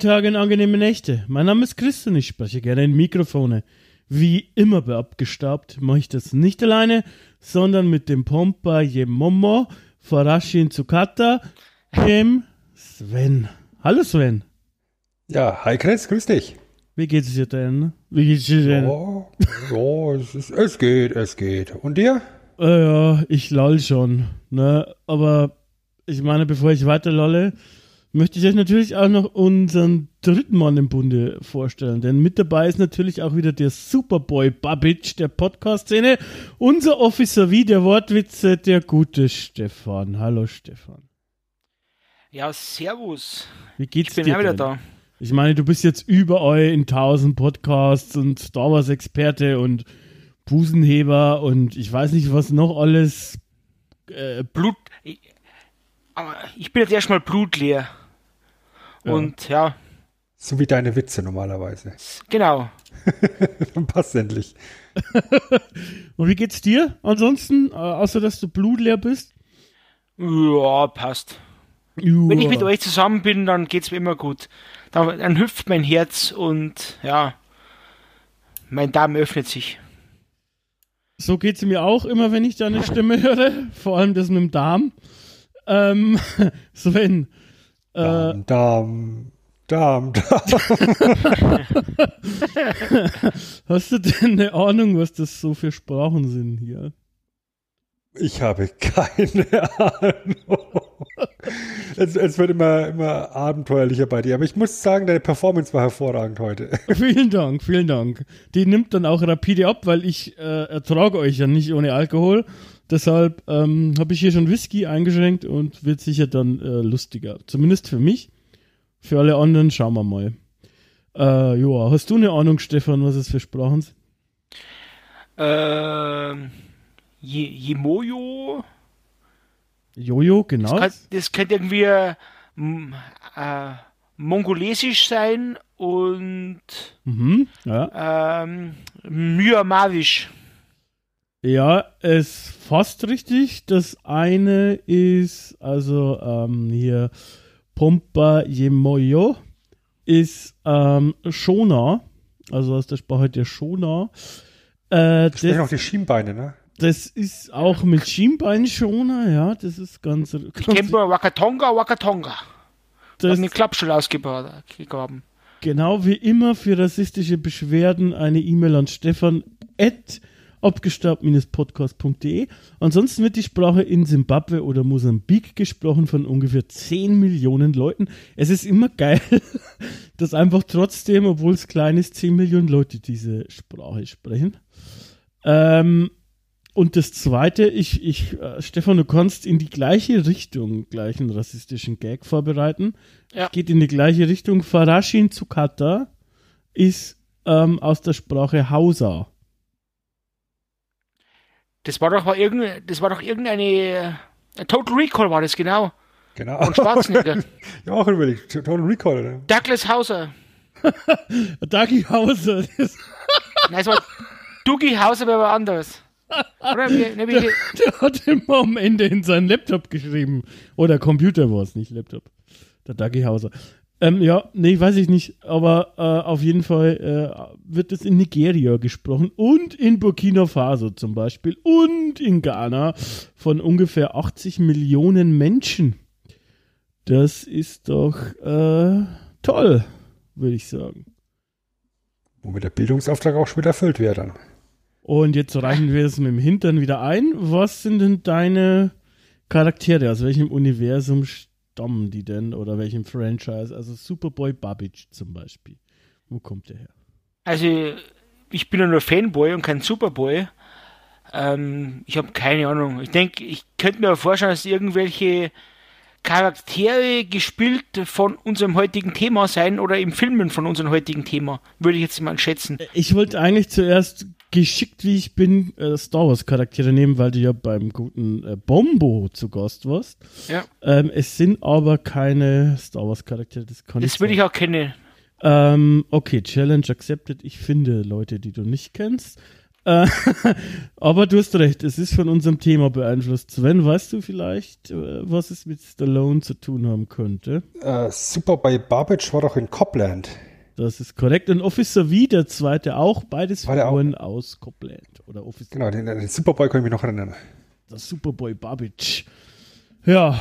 Tage und angenehme Nächte. Mein Name ist Christian, ich spreche gerne in Mikrofone. Wie immer bei Abgestaubt mache ich das nicht alleine, sondern mit dem Pompa Jemomo, Farashin Tsukata, dem Sven. Hallo Sven, Ja, hi Chris, grüß dich. wie geht's dir denn? Wie geht's dir denn? Oh, ja, es, ist, es geht, es geht. Und dir? Äh, ja, ich loll schon, ne? Aber ich meine, bevor ich weiter lolle, möchte ich euch natürlich auch noch unseren dritten Mann im Bunde vorstellen. Denn mit dabei ist natürlich auch wieder der Superboy Babic der Podcast-Szene, unser Officer wie der Wortwitze, der gute Stefan. Hallo Stefan. Ja, servus. Wie geht's Ich bin dir? ja wieder denn? da. Ich meine, du bist jetzt überall in tausend Podcasts und Star Wars Experte und Busenheber und ich weiß nicht, was noch alles. Äh, Blut. Ich, aber ich bin jetzt erstmal blutleer. Ja. Und ja, So wie deine Witze normalerweise. genau. Dann passt endlich. Und wie geht's dir ansonsten, äh, außer dass du blutleer bist? Ja, passt. Wenn ich mit euch zusammen bin, dann geht's mir immer gut. Dann, dann hüpft mein Herz und ja, mein Darm öffnet sich. So geht's mir auch immer, wenn ich deine Stimme höre, vor allem das mit dem Darm. Ähm, Sven, äh, Darm, Darm, Darm, Darm. hast du denn eine Ahnung, was das so für Sprachen sind hier? Ich habe keine Ahnung. Es, es wird immer, immer abenteuerlicher bei dir. Aber ich muss sagen, deine Performance war hervorragend heute. vielen Dank, vielen Dank. Die nimmt dann auch rapide ab, weil ich äh, ertrage euch ja nicht ohne Alkohol. Deshalb ähm, habe ich hier schon Whisky eingeschränkt und wird sicher dann äh, lustiger. Zumindest für mich. Für alle anderen schauen wir mal. Äh, Joa, hast du eine Ahnung, Stefan, was es für Sprachen sind? Ähm, Je- Jemojo, Jojo, genau. kann, das könnte irgendwie äh, mongolesisch sein und Mhm, ja. ähm, Myanmarisch. Ja, es fast richtig. Das eine ist, also ähm, hier Pompa Yemoyo ist ähm, Shona, also aus der Sprache der Shona. Äh, Sprechen auch das, die Schienbeine, ne? das ist auch mit Schienbein Shona, ja, das ist ganz, Ich ganz kenne nur Wakatonga, Wakatonga. das, Haben den Klappstuhl ausgegraben. genau wie immer für rassistische Beschwerden eine E-Mail an Stefan at abgestaubt-podcast.de. Ansonsten wird die Sprache in Simbabwe oder Mosambik gesprochen von ungefähr 10 Millionen Leuten. Es ist immer geil, dass einfach trotzdem, obwohl es klein ist, 10 Millionen Leute diese Sprache sprechen. Ähm, und das zweite, ich, ich, äh, Stefan, du kannst in die gleiche Richtung gleich einen rassistischen Gag vorbereiten. Ja. Geht in die gleiche Richtung. Farashin Tsukata ist ähm, aus der Sprache Hausa. Das war doch mal irgendeine, das war doch irgendeine äh, Total Recall war das genau. Genau. Und Schwarzenegger. ja, auch überlegt. Total Recall, ne? Douglas Hauser. Dagi Hauser. Nein, es war Dougie Hauser, war anders. Oder ne, wie, der hat immer am Ende in seinen Laptop geschrieben. Oder Computer war es, nicht Laptop. Der Dagi Hauser. Ähm, ja, nee, weiß ich nicht, aber äh, auf jeden Fall äh, wird es in Nigeria gesprochen und in Burkina Faso zum Beispiel und in Ghana von ungefähr 80 Millionen Menschen. Das ist doch äh, toll, würde ich sagen. Womit der Bildungsauftrag auch schon wieder erfüllt wäre dann. Und jetzt reichen wir es mit dem Hintern wieder ein. Was sind denn deine Charaktere? Aus welchem Universum stammen die denn? Oder welchem Franchise? Also Superboy Babbage zum Beispiel. Wo kommt der her? also, ich bin ja nur Fanboy und kein Superboy. Ähm, ich habe keine Ahnung. Ich denke, ich könnte mir vorstellen, dass irgendwelche Charaktere gespielt von unserem heutigen Thema sein oder im Filmen von unserem heutigen Thema, würde ich jetzt mal schätzen. Ich wollte eigentlich zuerst geschickt, wie ich bin, äh, Star Wars Charaktere nehmen, weil du ja beim guten äh, Bombo zu Gast warst. Ja. Ähm, es sind aber keine Star Wars Charaktere, das kann Das würde ich auch kennen. Ähm, okay, Challenge accepted. Ich finde Leute, die du nicht kennst. Äh, aber du hast recht, es ist von unserem Thema beeinflusst. Sven, weißt du vielleicht, äh, was es mit Stallone zu tun haben könnte? Äh, super bei Barbage war doch in Copland. Das ist korrekt. Und Officer V, der zweite auch, beides War der auch? Figuren aus Copland. Oder Officer Genau, den, den Superboy kann ich mich noch erinnern. das Superboy Babbage. Ja.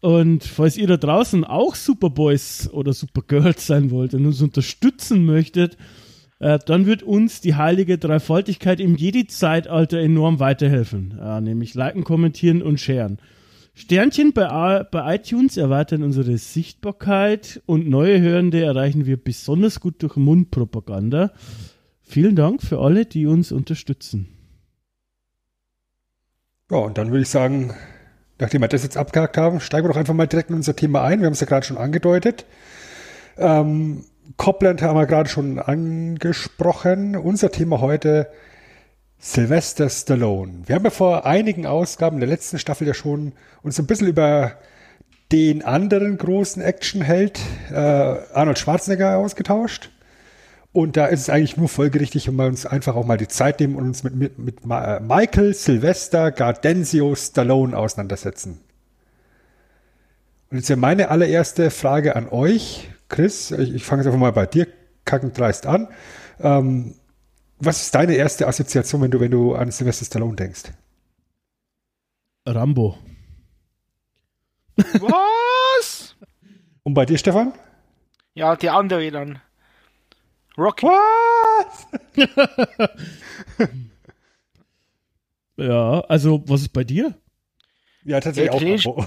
Und falls ihr da draußen auch Superboys oder Supergirls sein wollt und uns unterstützen möchtet, äh, dann wird uns die heilige Dreifaltigkeit im Jedi-Zeitalter enorm weiterhelfen. Äh, nämlich liken, kommentieren und sharen. Sternchen bei, bei iTunes erweitern unsere Sichtbarkeit und neue Hörende erreichen wir besonders gut durch Mundpropaganda. Vielen Dank für alle, die uns unterstützen. Ja, und dann würde ich sagen, nachdem wir das jetzt abgehakt haben, steigen wir doch einfach mal direkt in unser Thema ein. Wir haben es ja gerade schon angedeutet. Ähm, Copland haben wir gerade schon angesprochen. Unser Thema heute Sylvester Stallone. Wir haben ja vor einigen Ausgaben der letzten Staffel ja schon uns ein bisschen über den anderen großen Actionheld äh, Arnold Schwarzenegger ausgetauscht. Und da ist es eigentlich nur folgerichtig, wenn wir uns einfach auch mal die Zeit nehmen und uns mit, mit, mit äh, Michael Sylvester Gardenzio Stallone auseinandersetzen. Und jetzt wäre meine allererste Frage an euch, Chris. Ich, ich fange jetzt einfach mal bei dir kackend dreist an. Ähm, was ist deine erste Assoziation, wenn du, wenn du an Sylvester Stallone denkst? Rambo. Was? Und bei dir, Stefan? Ja, die andere dann. Rocky. Was? Ja, also was ist bei dir? Ja, tatsächlich auch. Rambo.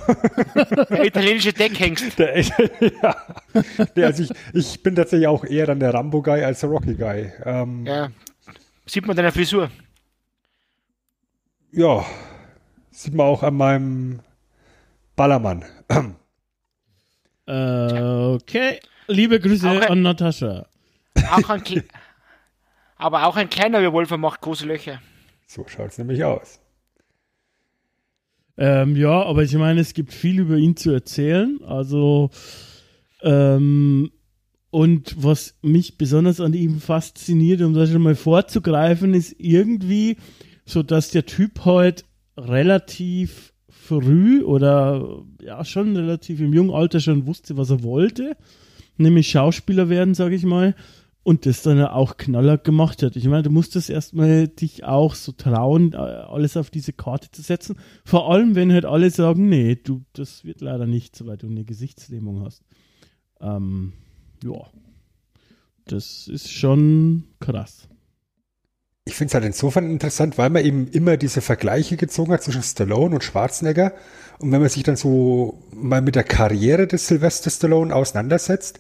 Der italienische Deckhengst. Der, ja. Nee, also ich, ich bin tatsächlich auch eher dann der Rambo-Guy als der Rocky-Guy. Ähm, ja. Ja. Sieht man deiner Frisur. sieht man auch an meinem Ballermann. Äh, okay. Liebe Grüße Auch ein- an Natascha. Auch ein Kle Aber auch ein kleiner Revolver macht große Löcher. So schaut's nämlich aus. Ähm, ja, aber ich meine, es gibt viel über ihn zu erzählen. Also, ähm, und was mich besonders an ihm fasziniert, um das schon mal vorzugreifen, ist irgendwie so, dass der Typ halt relativ früh oder ja schon relativ im jungen Alter schon wusste, was er wollte, nämlich Schauspieler werden, sage ich mal, und das dann auch knaller gemacht hat. Ich meine, du musstest erstmal dich auch so trauen, äh, alles auf diese Karte zu setzen. Vor allem, wenn halt alle sagen, nee, du, das wird leider nicht, so weil du eine Gesichtslähmung hast. Ähm, ja. Das ist schon krass. Ich finde es halt insofern interessant, weil man eben immer diese Vergleiche gezogen hat zwischen Stallone und Schwarzenegger. Und wenn man sich dann so mal mit der Karriere des Sylvester Stallone auseinandersetzt,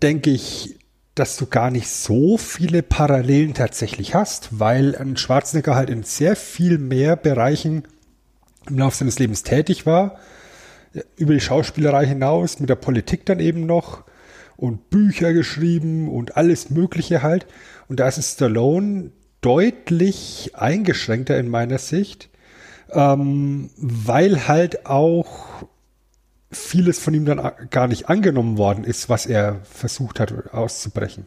denke ich, dass du gar nicht so viele Parallelen tatsächlich hast, weil ein Schwarzenegger halt in sehr viel mehr Bereichen im Laufe seines Lebens tätig war, über die Schauspielerei hinaus, mit der Politik dann eben noch und Bücher geschrieben und alles Mögliche halt. Und da ist Stallone deutlich eingeschränkter in meiner Sicht, ähm, weil halt auch vieles von ihm dann gar nicht angenommen worden ist, was er versucht hat auszubrechen.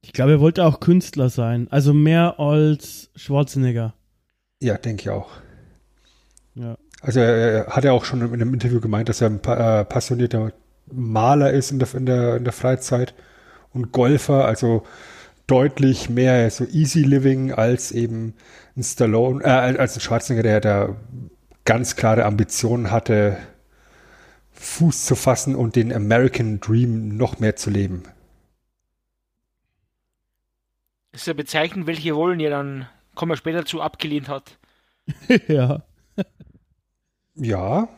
Ich glaube, er wollte auch Künstler sein. Also mehr als Schwarzenegger. Ja, denke ich auch. Ja. Also er, er hat ja auch schon in einem Interview gemeint, dass er ein pa äh, passionierter Maler ist in der, in, der, in der Freizeit und Golfer, also deutlich mehr so easy living als eben ein Stallone, äh, als ein Schwarzenegger, der da ganz klare Ambitionen hatte, Fuß zu fassen und den American Dream noch mehr zu leben. Das ist ja bezeichnend, welche Rollen er dann, kommen wir später zu, abgelehnt hat. ja. Ja,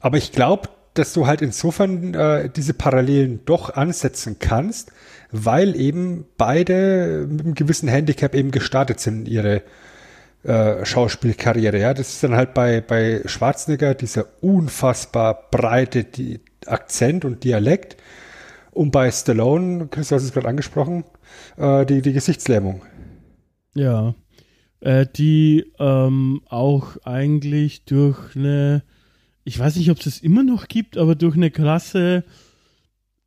aber ich glaube, dass du halt insofern äh, diese Parallelen doch ansetzen kannst, weil eben beide mit einem gewissen Handicap eben gestartet sind in ihre äh, Schauspielkarriere. Ja, das ist dann halt bei, bei Schwarzenegger dieser unfassbar breite die Akzent und Dialekt. Und bei Stallone, Chris, du hast es gerade angesprochen, äh, die, die Gesichtslähmung. Ja. Äh, die ähm, auch eigentlich durch eine, ich weiß nicht, ob es das immer noch gibt, aber durch eine krasse,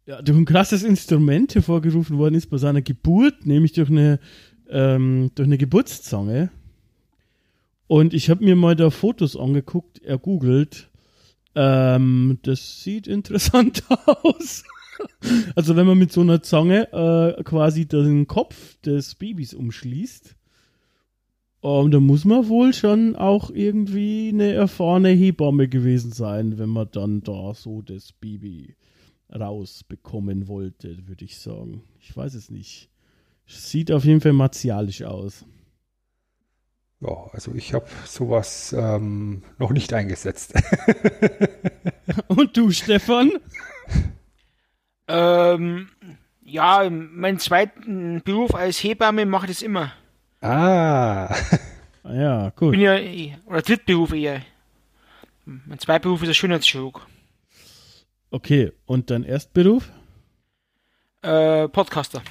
ja, durch ein krasses Instrument hervorgerufen worden ist bei seiner Geburt, nämlich durch eine, ähm, durch eine Geburtszange. Und ich habe mir mal da Fotos angeguckt, ergoogelt. Ähm, das sieht interessant aus. also wenn man mit so einer Zange äh, quasi den Kopf des Babys umschließt, um, da muss man wohl schon auch irgendwie eine erfahrene Hebamme gewesen sein, wenn man dann da so das Baby rausbekommen wollte, würde ich sagen. Ich weiß es nicht. Sieht auf jeden Fall martialisch aus. Ja, also ich habe sowas ähm, noch nicht eingesetzt. Und du, Stefan? Ähm, ja, meinen zweiten Beruf als Hebamme mache ich das immer. Ah. ah. Ja, gut. Bin ja, oder Drittberuf eher. Mein Zweitberuf ist der Schönheitschirurg. Okay, und dein Erstberuf? Äh, Podcaster.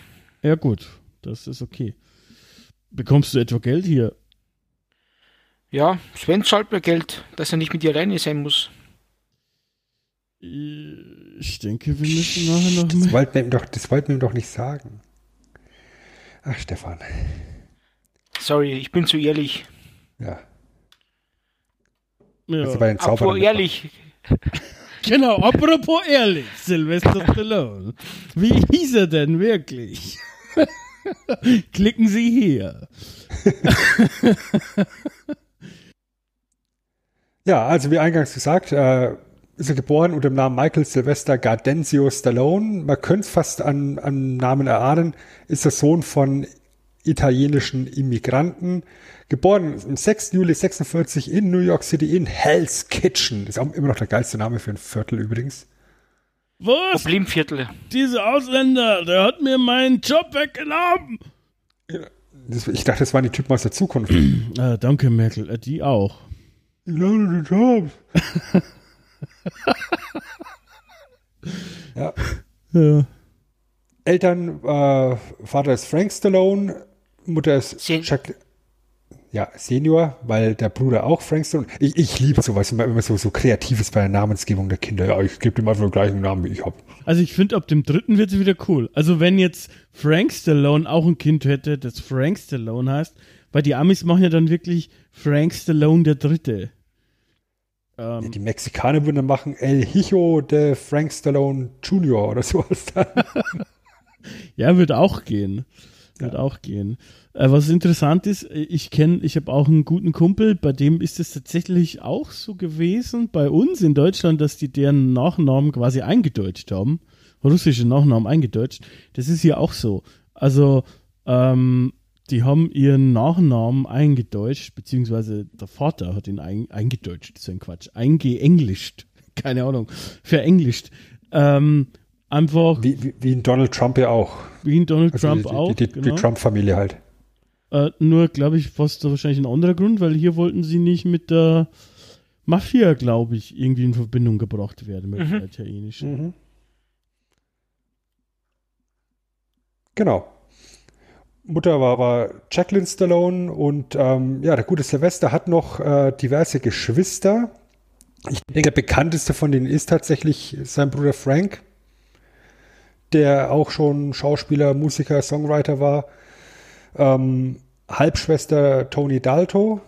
Ja, gut, das ist okay. Bekommst du etwa Geld hier? Ja, Sven zahlt mir Geld, dass er nicht mit dir alleine sein muss. Ich denke, wir müssen nachher noch das wollten, wir ihm doch, das wollten wir ihm doch nicht sagen. Ach, Stefan. Sorry, ich bin zu ehrlich. Ja. ja. Also bei den Apropos ehrlich. genau, apropos ehrlich, Sylvester Stallone. Wie hieß er denn wirklich? Klicken Sie hier. ja, also wie eingangs gesagt, äh, ist er geboren unter dem Namen Michael Sylvester Gardenzio Stallone. Man könnte es fast an, an Namen erahnen. Ist der Sohn von italienischen Immigranten. Geboren am 6. Juli 46 in New York City in Hell's Kitchen. Das ist auch immer noch der geilste Name für ein Viertel übrigens. Was? Problemviertel. Dieser Ausländer, der hat mir meinen Job weggenommen. Ich dachte, das waren die Typen aus der Zukunft. ah, danke, Merkel. Äh, die auch. Ich glaube, die Jobs. ja. Ja. Eltern, äh, Vater ist Frank Stallone, Mutter ist Sen Chuck, ja, Senior, weil der Bruder auch Frank Stallone. Ich, ich liebe sowas, immer, immer so, so Kreatives bei der Namensgebung der Kinder. Ja, ich gebe dem einfach den gleichen Namen, wie ich habe. Also ich finde, ab dem dritten wird es wieder cool. Also wenn jetzt Frank Stallone auch ein Kind hätte, das Frank Stallone heißt, weil die Amis machen ja dann wirklich Frank Stallone der Dritte. Ähm, ja, die Mexikaner würden dann machen El Hijo de Frank Stallone Jr. oder sowas. ja, wird auch gehen. Wird ja. auch gehen. Äh, was interessant ist, ich kenne, ich habe auch einen guten Kumpel, bei dem ist es tatsächlich auch so gewesen, bei uns in Deutschland, dass die deren Nachnamen quasi eingedeutscht haben. Russische Nachnamen eingedeutscht. Das ist hier auch so. Also, ähm, die haben ihren Nachnamen eingedeutscht, beziehungsweise der Vater hat ihn ein, eingedeutscht, so ein Quatsch, eingeenglischt, keine Ahnung, verenglischt. Ähm, einfach. Wie, wie, wie in Donald Trump ja auch. Wie in Donald also Trump die, auch. Die, die, genau. die Trump-Familie halt. Äh, nur, glaube ich, fast wahrscheinlich ein anderer Grund, weil hier wollten sie nicht mit der Mafia, glaube ich, irgendwie in Verbindung gebracht werden mit mhm. der italienischen. Mhm. Genau. Mutter war, war Jacqueline Stallone und ähm, ja, der gute Sylvester hat noch äh, diverse Geschwister. Ich denke, der bekannteste von denen ist tatsächlich sein Bruder Frank der auch schon Schauspieler, Musiker, Songwriter war. Ähm, Halbschwester Tony Dalto.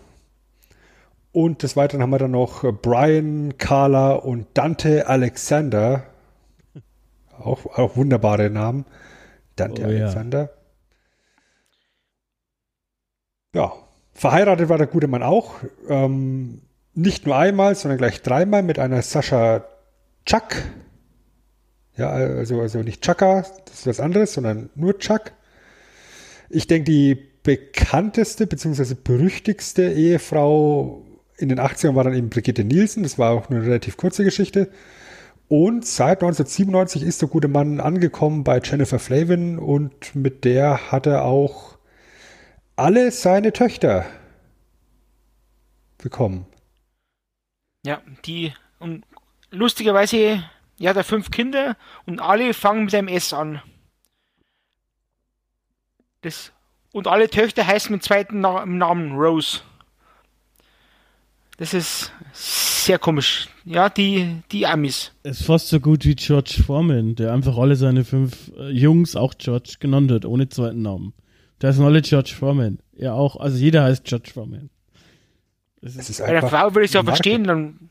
Und des Weiteren haben wir dann noch Brian, Carla und Dante Alexander. Auch, auch wunderbare Namen. Dante oh, Alexander. Ja. ja. verheiratet war der gute Mann auch. Ähm, nicht nur einmal, sondern gleich dreimal mit einer Sascha Chuck. Ja, also, also nicht Chaka, das ist was anderes, sondern nur Chuck. Ich denke, die bekannteste bzw. berüchtigste Ehefrau in den 80ern war dann eben Brigitte Nielsen. Das war auch eine relativ kurze Geschichte. Und seit 1997 ist der gute Mann angekommen bei Jennifer Flavin und mit der hat er auch alle seine Töchter bekommen. Ja, die und lustigerweise, ja, da fünf Kinder und alle fangen mit einem S an. Das, und alle Töchter heißen mit zweiten Na Namen Rose. Das ist sehr komisch. Ja, die, die Amis. Es ist fast so gut wie George Foreman, der einfach alle seine fünf äh, Jungs auch George genannt hat, ohne zweiten Namen. Da sind alle George Foreman. Er auch, also jeder heißt George Foreman. Es ist Bei der Frau würde ich es ja verstehen, dann.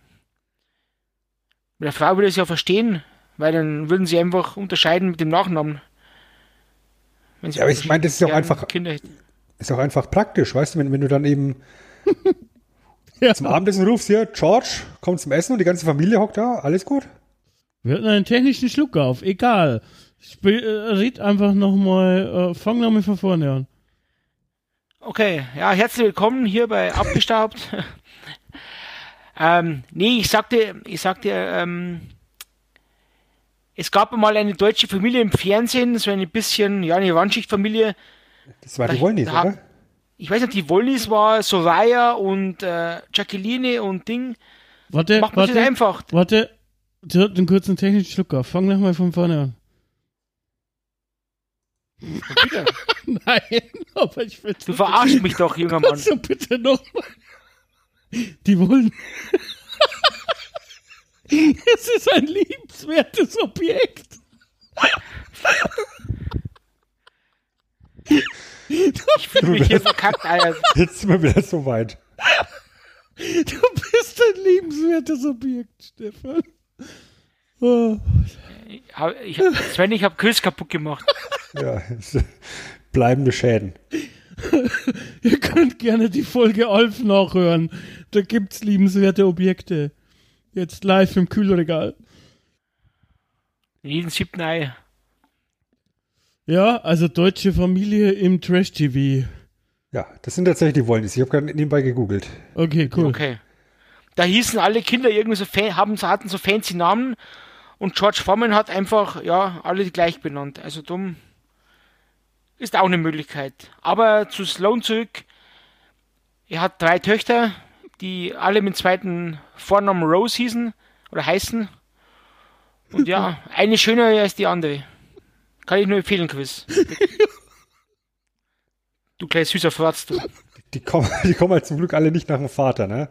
Bei der Frau würde ich es ja verstehen, weil dann würden sie einfach unterscheiden mit dem Nachnamen. Wenn sie Ja, aber ich meine, das ist auch einfach- Kinder hätten. Ist auch einfach praktisch, weißt du, wenn, wenn du dann eben Ja. zum Abendessen rufst, hier, George, komm zum Essen und die ganze Familie hockt da, alles gut? Wir hatten einen technischen Schluck auf, egal. Spiel, äh, red einfach nochmal, äh, fang nochmal von vorne an. Okay, ja, herzlich willkommen hier bei Abgestaubt. ähm, nee, ich sagte, ich sagte, ähm, es gab mal eine deutsche Familie im Fernsehen, so eine bisschen, ja, eine Randschichtfamilie. Das war die Da- Wollnis, da- oder? Ich weiß nicht, die Wollnis war Soraya und äh, Jacqueline und Ding. Warte, Macht warte, einfach. warte. Sie hat einen kurzen technischen Schluck auf. Fang nochmal von vorne an. Bitte. Nein, aber ich will Du verarschst mich doch, junger Mann. Also bitte nochmal. Die wollen. es ist ein liebenswertes Objekt. Ich fühle mich hier verkackt, Alter. Jetzt sind wir wieder so weit. Du bist ein liebenswertes Objekt, Stefan. Oh. Ich, Sven, ich hab Chris kaputt gemacht. Ja, bleibende Schäden. Ihr könnt gerne die Folge Alf nachhören. Da gibt's liebenswerte Objekte. Jetzt live im Kühlregal. Jeden siebten Ei. Ja, also deutsche Familie im Trash-TV. Ja, das sind tatsächlich die Wollnis. Ich habe gerade nebenbei gegoogelt. Okay, cool. Okay. Da hießen alle Kinder irgendwie so, haben, hatten so fancy Namen und George Foreman hat einfach, ja, alle gleich benannt. Also dumm ist auch eine Möglichkeit. Aber zu Sloan zurück. Er hat drei Töchter, die alle mit zweiten Vornamen Rose hießen oder heißen. Und ja, eine schöner als die andere. Kann ich nur empfehlen, Quiz. Du kleines süßer Fratz, du. Die kommen, die kommen halt zum Glück alle nicht nach dem Vater, ne?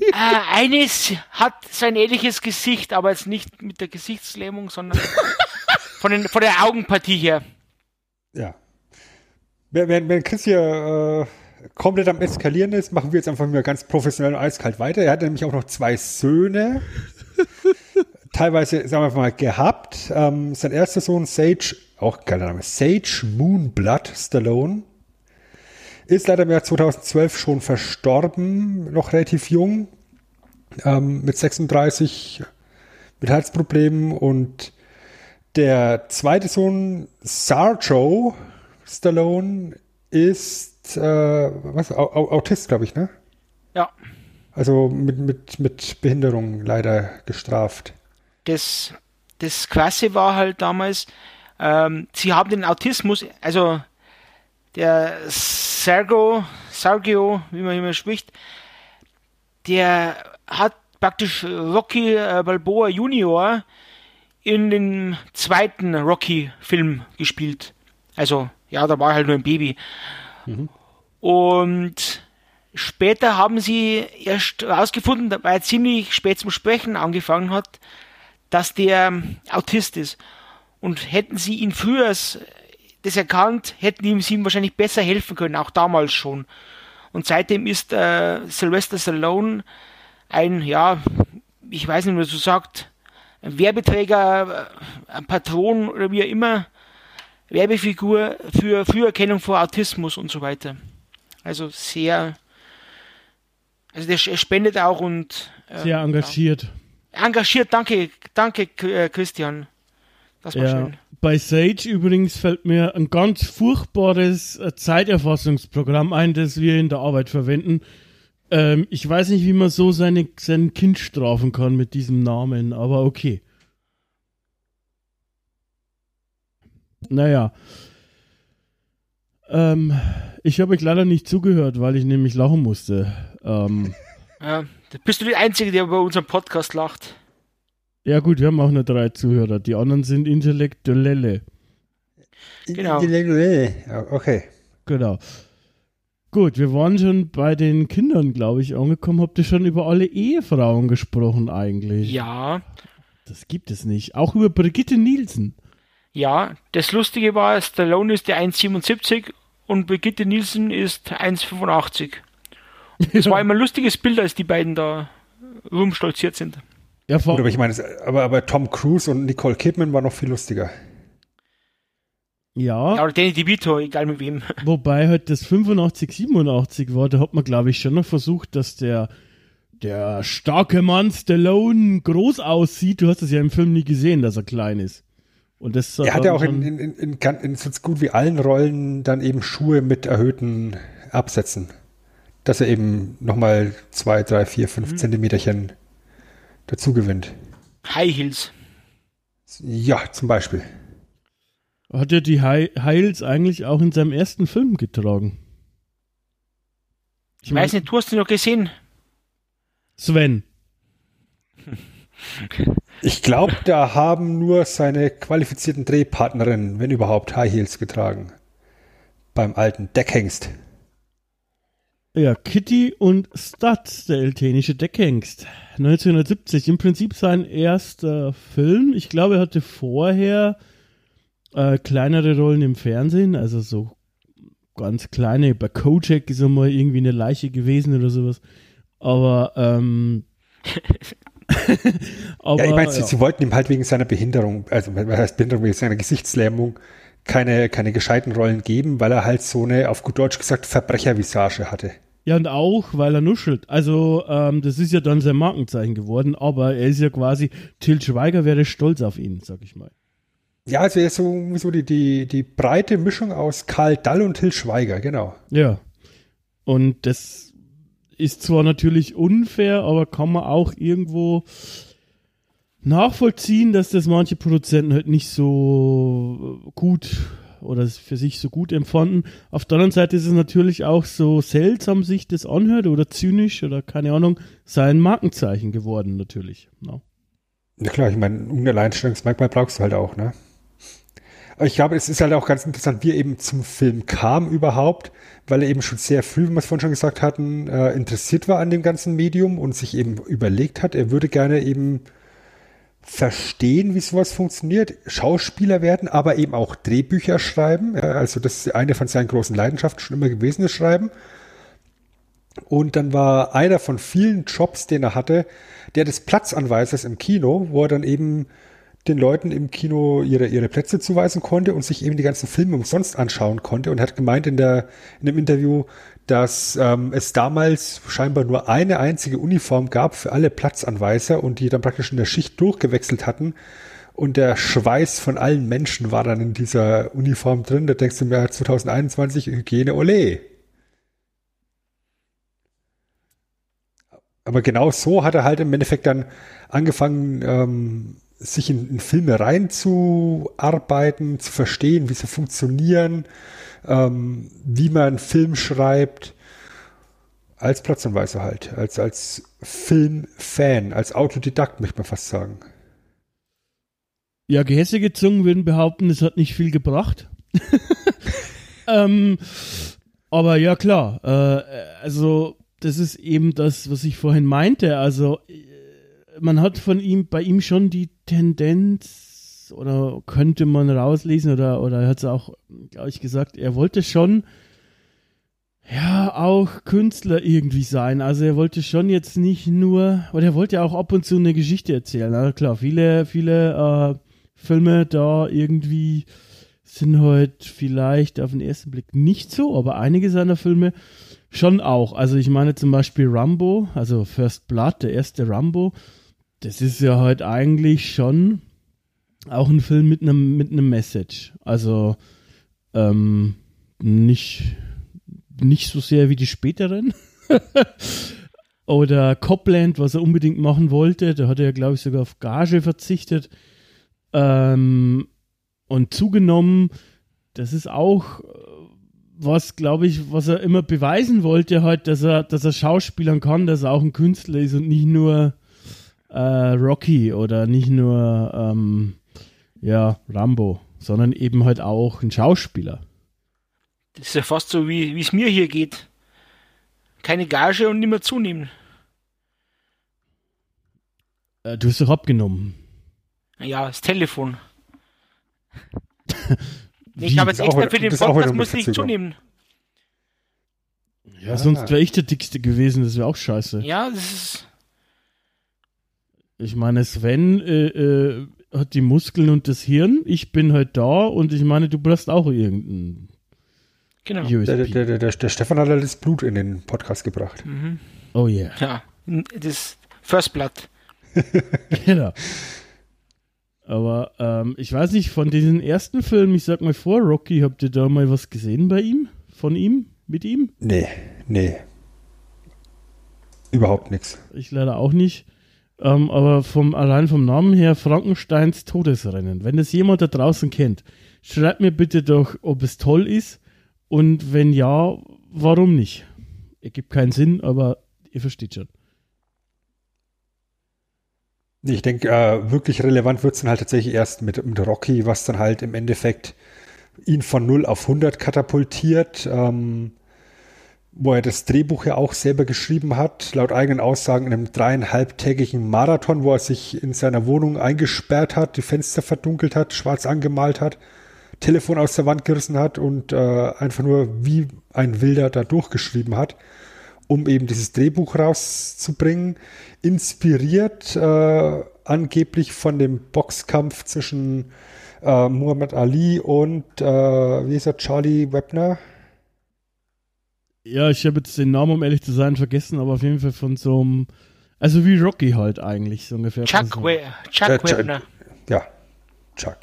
Äh, eines hat sein ähnliches Gesicht, aber jetzt nicht mit der Gesichtslähmung, sondern von, den, von der Augenpartie her. Ja. Während, während Chris hier äh, komplett am Eskalieren ist, machen wir jetzt einfach mal ganz professionell und eiskalt weiter. Er hat nämlich auch noch zwei Söhne. Teilweise, sagen wir mal, gehabt. Ähm, sein erster Sohn, Sage, auch geiler Name, Sage Moonblood Stallone, ist leider im Jahr 2012 schon verstorben, noch relativ jung, ähm, mit 36, mit Herzproblemen und der zweite Sohn, Sarjo Stallone, ist äh, was, Au Au Autist, glaube ich, ne? Ja, Also mit, mit, mit Behinderung leider gestraft. das, das Klasse war halt damals, ähm, sie haben den Autismus, also der Sergio, Sergio, wie man immer spricht, der hat praktisch Rocky äh, Balboa Junior in dem zweiten Rocky-Film gespielt. Also, ja, da war er halt nur ein Baby. Und später haben sie erst herausgefunden, weil er ziemlich spät zum Sprechen angefangen hat, dass der Autist ist. Und hätten sie ihn früher das erkannt, hätten ihm sie ihm wahrscheinlich besser helfen können, auch damals schon. Und seitdem ist äh, Sylvester Stallone ein, ja, ich weiß nicht, wie man so sagt, ein Werbeträger, äh, ein Patron oder wie auch immer, Werbefigur für Früherkennung vor Autismus und so weiter. Also sehr, also der er spendet auch und äh, Sehr engagiert. ja, engagiert, danke, danke äh, Christian. Das war Ja. schön. Bei Sage übrigens fällt mir ein ganz furchtbares äh, Zeiterfassungsprogramm ein, das wir in der Arbeit verwenden. Ähm, ich weiß nicht, wie man so seine, sein Kind strafen kann mit diesem Namen, aber okay. Naja. Ähm, Ich habe euch leider nicht zugehört, weil ich nämlich lachen musste. Ähm, Ja, bist du die Einzige, der über unseren Podcast lacht. ja gut, wir haben auch nur drei Zuhörer. Die anderen sind Intellektuelle. Genau. Ja, Okay. Genau. Gut, wir waren schon bei den Kindern, glaube ich, angekommen. Habt ihr schon über alle Ehefrauen gesprochen eigentlich? Ja, Das gibt es nicht. Auch über Brigitte Nielsen. ja. Das Lustige war, Stallone ist der 1,77 und Brigitte Nielsen ist 1,85. Das war immer ein lustiges Bild, als die beiden da rumstolziert sind. Ja, vor, Gut, aber ich meine, es- aber, aber Tom Cruise und Nicole Kidman war noch viel lustiger. Ja, Ja, oder Danny DeVito, egal mit wem. wobei halt das 85, 87 war, da hat man, glaube ich, schon noch versucht, dass der, der starke Mann Stallone groß aussieht. Du hast es ja im Film nie gesehen, dass er klein ist. Und das Er hat ja auch in, in, in, in, so gut wie allen Rollen dann eben Schuhe mit erhöhten Absätzen. Dass er eben nochmal zwei, drei, vier, fünf Zentimeterchen dazu gewinnt. High Heels. Ja, zum Beispiel. Hat er die Hi- Heils eigentlich auch in seinem ersten Film getragen? Ich weiß nicht, du hast ihn noch gesehen. Sven. Ich glaube, da haben nur seine qualifizierten Drehpartnerinnen, wenn überhaupt, High Heels getragen. Beim alten Deckhengst. Ja, Kitty und Studs, der eltenische Deckhengst. 1970, im Prinzip sein erster Film. Ich glaube, er hatte vorher äh, kleinere Rollen im Fernsehen, also so ganz kleine. Bei Kojak ist er mal irgendwie eine Leiche gewesen oder sowas. Aber, ähm, aber, ja, ich meine, sie, ja. sie wollten ihm halt wegen seiner Behinderung, also was heißt Behinderung, wegen seiner Gesichtslähmung, keine, keine gescheiten Rollen geben, weil er halt so eine, auf gut Deutsch gesagt, Verbrechervisage hatte. Ja, und auch, weil er nuschelt. Also, ähm, das ist ja dann sein Markenzeichen geworden, aber er ist ja quasi, Till Schweiger wäre stolz auf ihn, sag ich mal. Ja, also ist so, so die, die, die breite Mischung aus Karl Dall und Till Schweiger, genau. Ja. Und das ist zwar natürlich unfair, aber kann man auch irgendwo nachvollziehen, dass das manche Produzenten halt nicht so gut oder für sich so gut empfanden. Auf der anderen Seite ist es natürlich auch so seltsam, sich das anhört oder zynisch oder keine Ahnung, sein Markenzeichen geworden natürlich. Ja. Ja klar, ich meine, ein Alleinstellungsmerkmal brauchst du halt auch, ne? Ich glaube, es ist halt auch ganz interessant, wie er eben zum Film kam überhaupt, weil er eben schon sehr früh, wie wir es vorhin schon gesagt hatten, äh, interessiert war an dem ganzen Medium und sich eben überlegt hat, er würde gerne eben verstehen, wie sowas funktioniert, Schauspieler werden, aber eben auch Drehbücher schreiben. Also das ist eine von seinen großen Leidenschaften schon immer gewesen, das Schreiben. Und dann war einer von vielen Jobs, den er hatte, der des Platzanweisers im Kino, wo er dann eben den Leuten im Kino ihre, ihre Plätze zuweisen konnte und sich eben die ganzen Filme umsonst anschauen konnte und hat gemeint in, der, in dem Interview, dass ähm, es damals scheinbar nur eine einzige Uniform gab für alle Platzanweiser und die dann praktisch in der Schicht durchgewechselt hatten. Und der Schweiß von allen Menschen war dann in dieser Uniform drin. Da denkst du mir 2021 Hygiene, ole. Aber genau so hat er halt im Endeffekt dann angefangen, ähm, sich in, in Filme reinzuarbeiten, zu verstehen, wie sie funktionieren, ähm, wie man einen Film schreibt, als Platzanweiser halt, als, als Filmfan, als Autodidakt, möchte man fast sagen. Ja, gehässige Zungen würden behaupten, es hat nicht viel gebracht. ähm, aber ja, klar. Äh, also, das ist eben das, was ich vorhin meinte. Also, äh, man hat von ihm, bei ihm schon die Tendenz, oder könnte man rauslesen, oder, oder er hat es auch, glaube ich, gesagt, er wollte schon, ja, auch Künstler irgendwie sein. Also, er wollte schon jetzt nicht nur, oder er wollte auch ab und zu eine Geschichte erzählen. Also, klar, viele, viele, äh, Filme da irgendwie sind halt vielleicht auf den ersten Blick nicht so, aber einige seiner Filme schon auch. Also ich meine zum Beispiel Rambo, also First Blood, der erste Rambo, das ist ja halt eigentlich schon auch ein Film mit einem mit einem Message. Also ähm, nicht nicht so sehr wie die späteren. Oder Copland, was er unbedingt machen wollte, da hat er glaube ich sogar auf Gage verzichtet ähm, und zugenommen. Das ist auch äh, was, glaube ich, was er immer beweisen wollte, halt, dass er, dass er Schauspielern kann, dass er auch ein Künstler ist und nicht nur äh, Rocky oder nicht nur ähm, ja, Rambo, sondern eben halt auch ein Schauspieler. Das ist ja fast so, wie es mir hier geht. Keine Gage und nicht mehr zunehmen. Äh, du hast doch abgenommen. Ja, das Telefon. ich habe jetzt extra für den Podcast muss ich zunehmen. Ja, ah. sonst wäre ich der Dickste gewesen, das wäre auch scheiße. Ja, das ist. Ich meine, Sven äh, äh, hat die Muskeln und das Hirn, ich bin halt da und ich meine, du brauchst auch irgendeinen. Genau. Der, der, der, der, Stefan hat halt das Blut in den Podcast gebracht. Mhm. Oh yeah. Ja, das First Blood. genau. Aber ähm, ich weiß nicht, von diesen ersten Filmen, ich sag mal vor, Rocky, habt ihr da mal was gesehen bei ihm? Von ihm? Mit ihm? Nee, nee. Überhaupt nichts. Ich leider auch nicht. Ähm, aber vom, allein vom Namen her Frankensteins Todesrennen. Wenn das jemand da draußen kennt, schreibt mir bitte doch, ob es toll ist und wenn ja, warum nicht? Ergibt keinen Sinn, aber ihr versteht schon. Ich denke, äh, wirklich relevant wird es dann halt tatsächlich erst mit, mit Rocky, was dann halt im Endeffekt ihn von 0 auf 100 katapultiert, ähm, wo er das Drehbuch ja auch selber geschrieben hat, laut eigenen Aussagen in einem dreieinhalbtägigen Marathon, wo er sich in seiner Wohnung eingesperrt hat, die Fenster verdunkelt hat, schwarz angemalt hat, Telefon aus der Wand gerissen hat und äh, einfach nur wie ein Wilder da durchgeschrieben hat um eben dieses Drehbuch rauszubringen, inspiriert äh, angeblich von dem Boxkampf zwischen äh, Muhammad Ali und äh, wie ist er, Charlie Webner? Ja, ich habe jetzt den Namen, um ehrlich zu sein, vergessen, aber auf jeden Fall von so einem, also wie Rocky halt eigentlich, so ungefähr. Chuck, We Chuck äh, Webner. Ja, Chuck.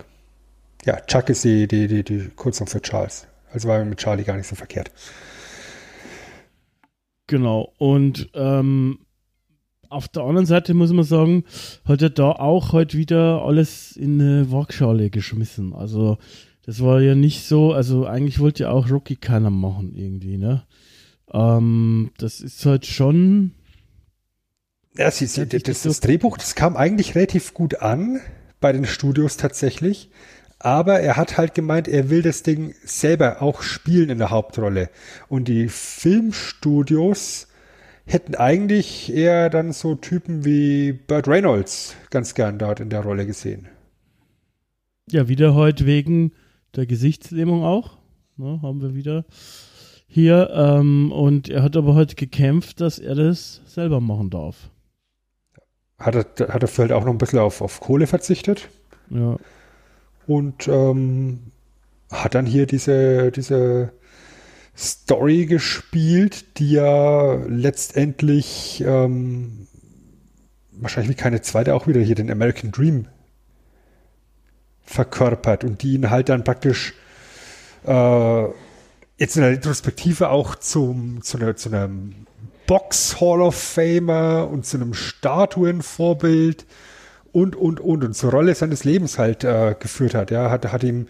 Ja, Chuck ist die, die, die, die Kurzform für Charles. Also war mit Charlie gar nicht so verkehrt. Genau. Und ähm, auf der anderen Seite muss man sagen, hat er da auch heute wieder alles in eine Waagschale geschmissen. Also das war ja nicht so, also eigentlich wollte ja auch Rocky keiner machen irgendwie, ne? Ähm, das ist halt schon. Ja, sie, sie, das, das Drehbuch, das kam eigentlich relativ gut an bei den Studios tatsächlich. Aber er hat halt gemeint, er will das Ding selber auch spielen in der Hauptrolle. Und die Filmstudios hätten eigentlich eher dann so Typen wie Burt Reynolds ganz gern dort in der Rolle gesehen. Ja, wieder heute wegen der Gesichtslähmung auch. Ne, haben wir wieder hier. Ähm, und er hat aber heute gekämpft, dass er das selber machen darf. Hat er, hat er vielleicht auch noch ein bisschen auf, auf Kohle verzichtet? Ja und ähm, hat dann hier diese, diese Story gespielt, die ja letztendlich ähm, wahrscheinlich wie keine zweite auch wieder hier den American Dream verkörpert und die ihn halt dann praktisch äh, jetzt in der Retrospektive auch zum, zu, einer, zu einem Box Hall of Famer und zu einem Statuenvorbild und, und, und, und zur Rolle seines Lebens halt äh, geführt hat. Ja, hat, hat ihm,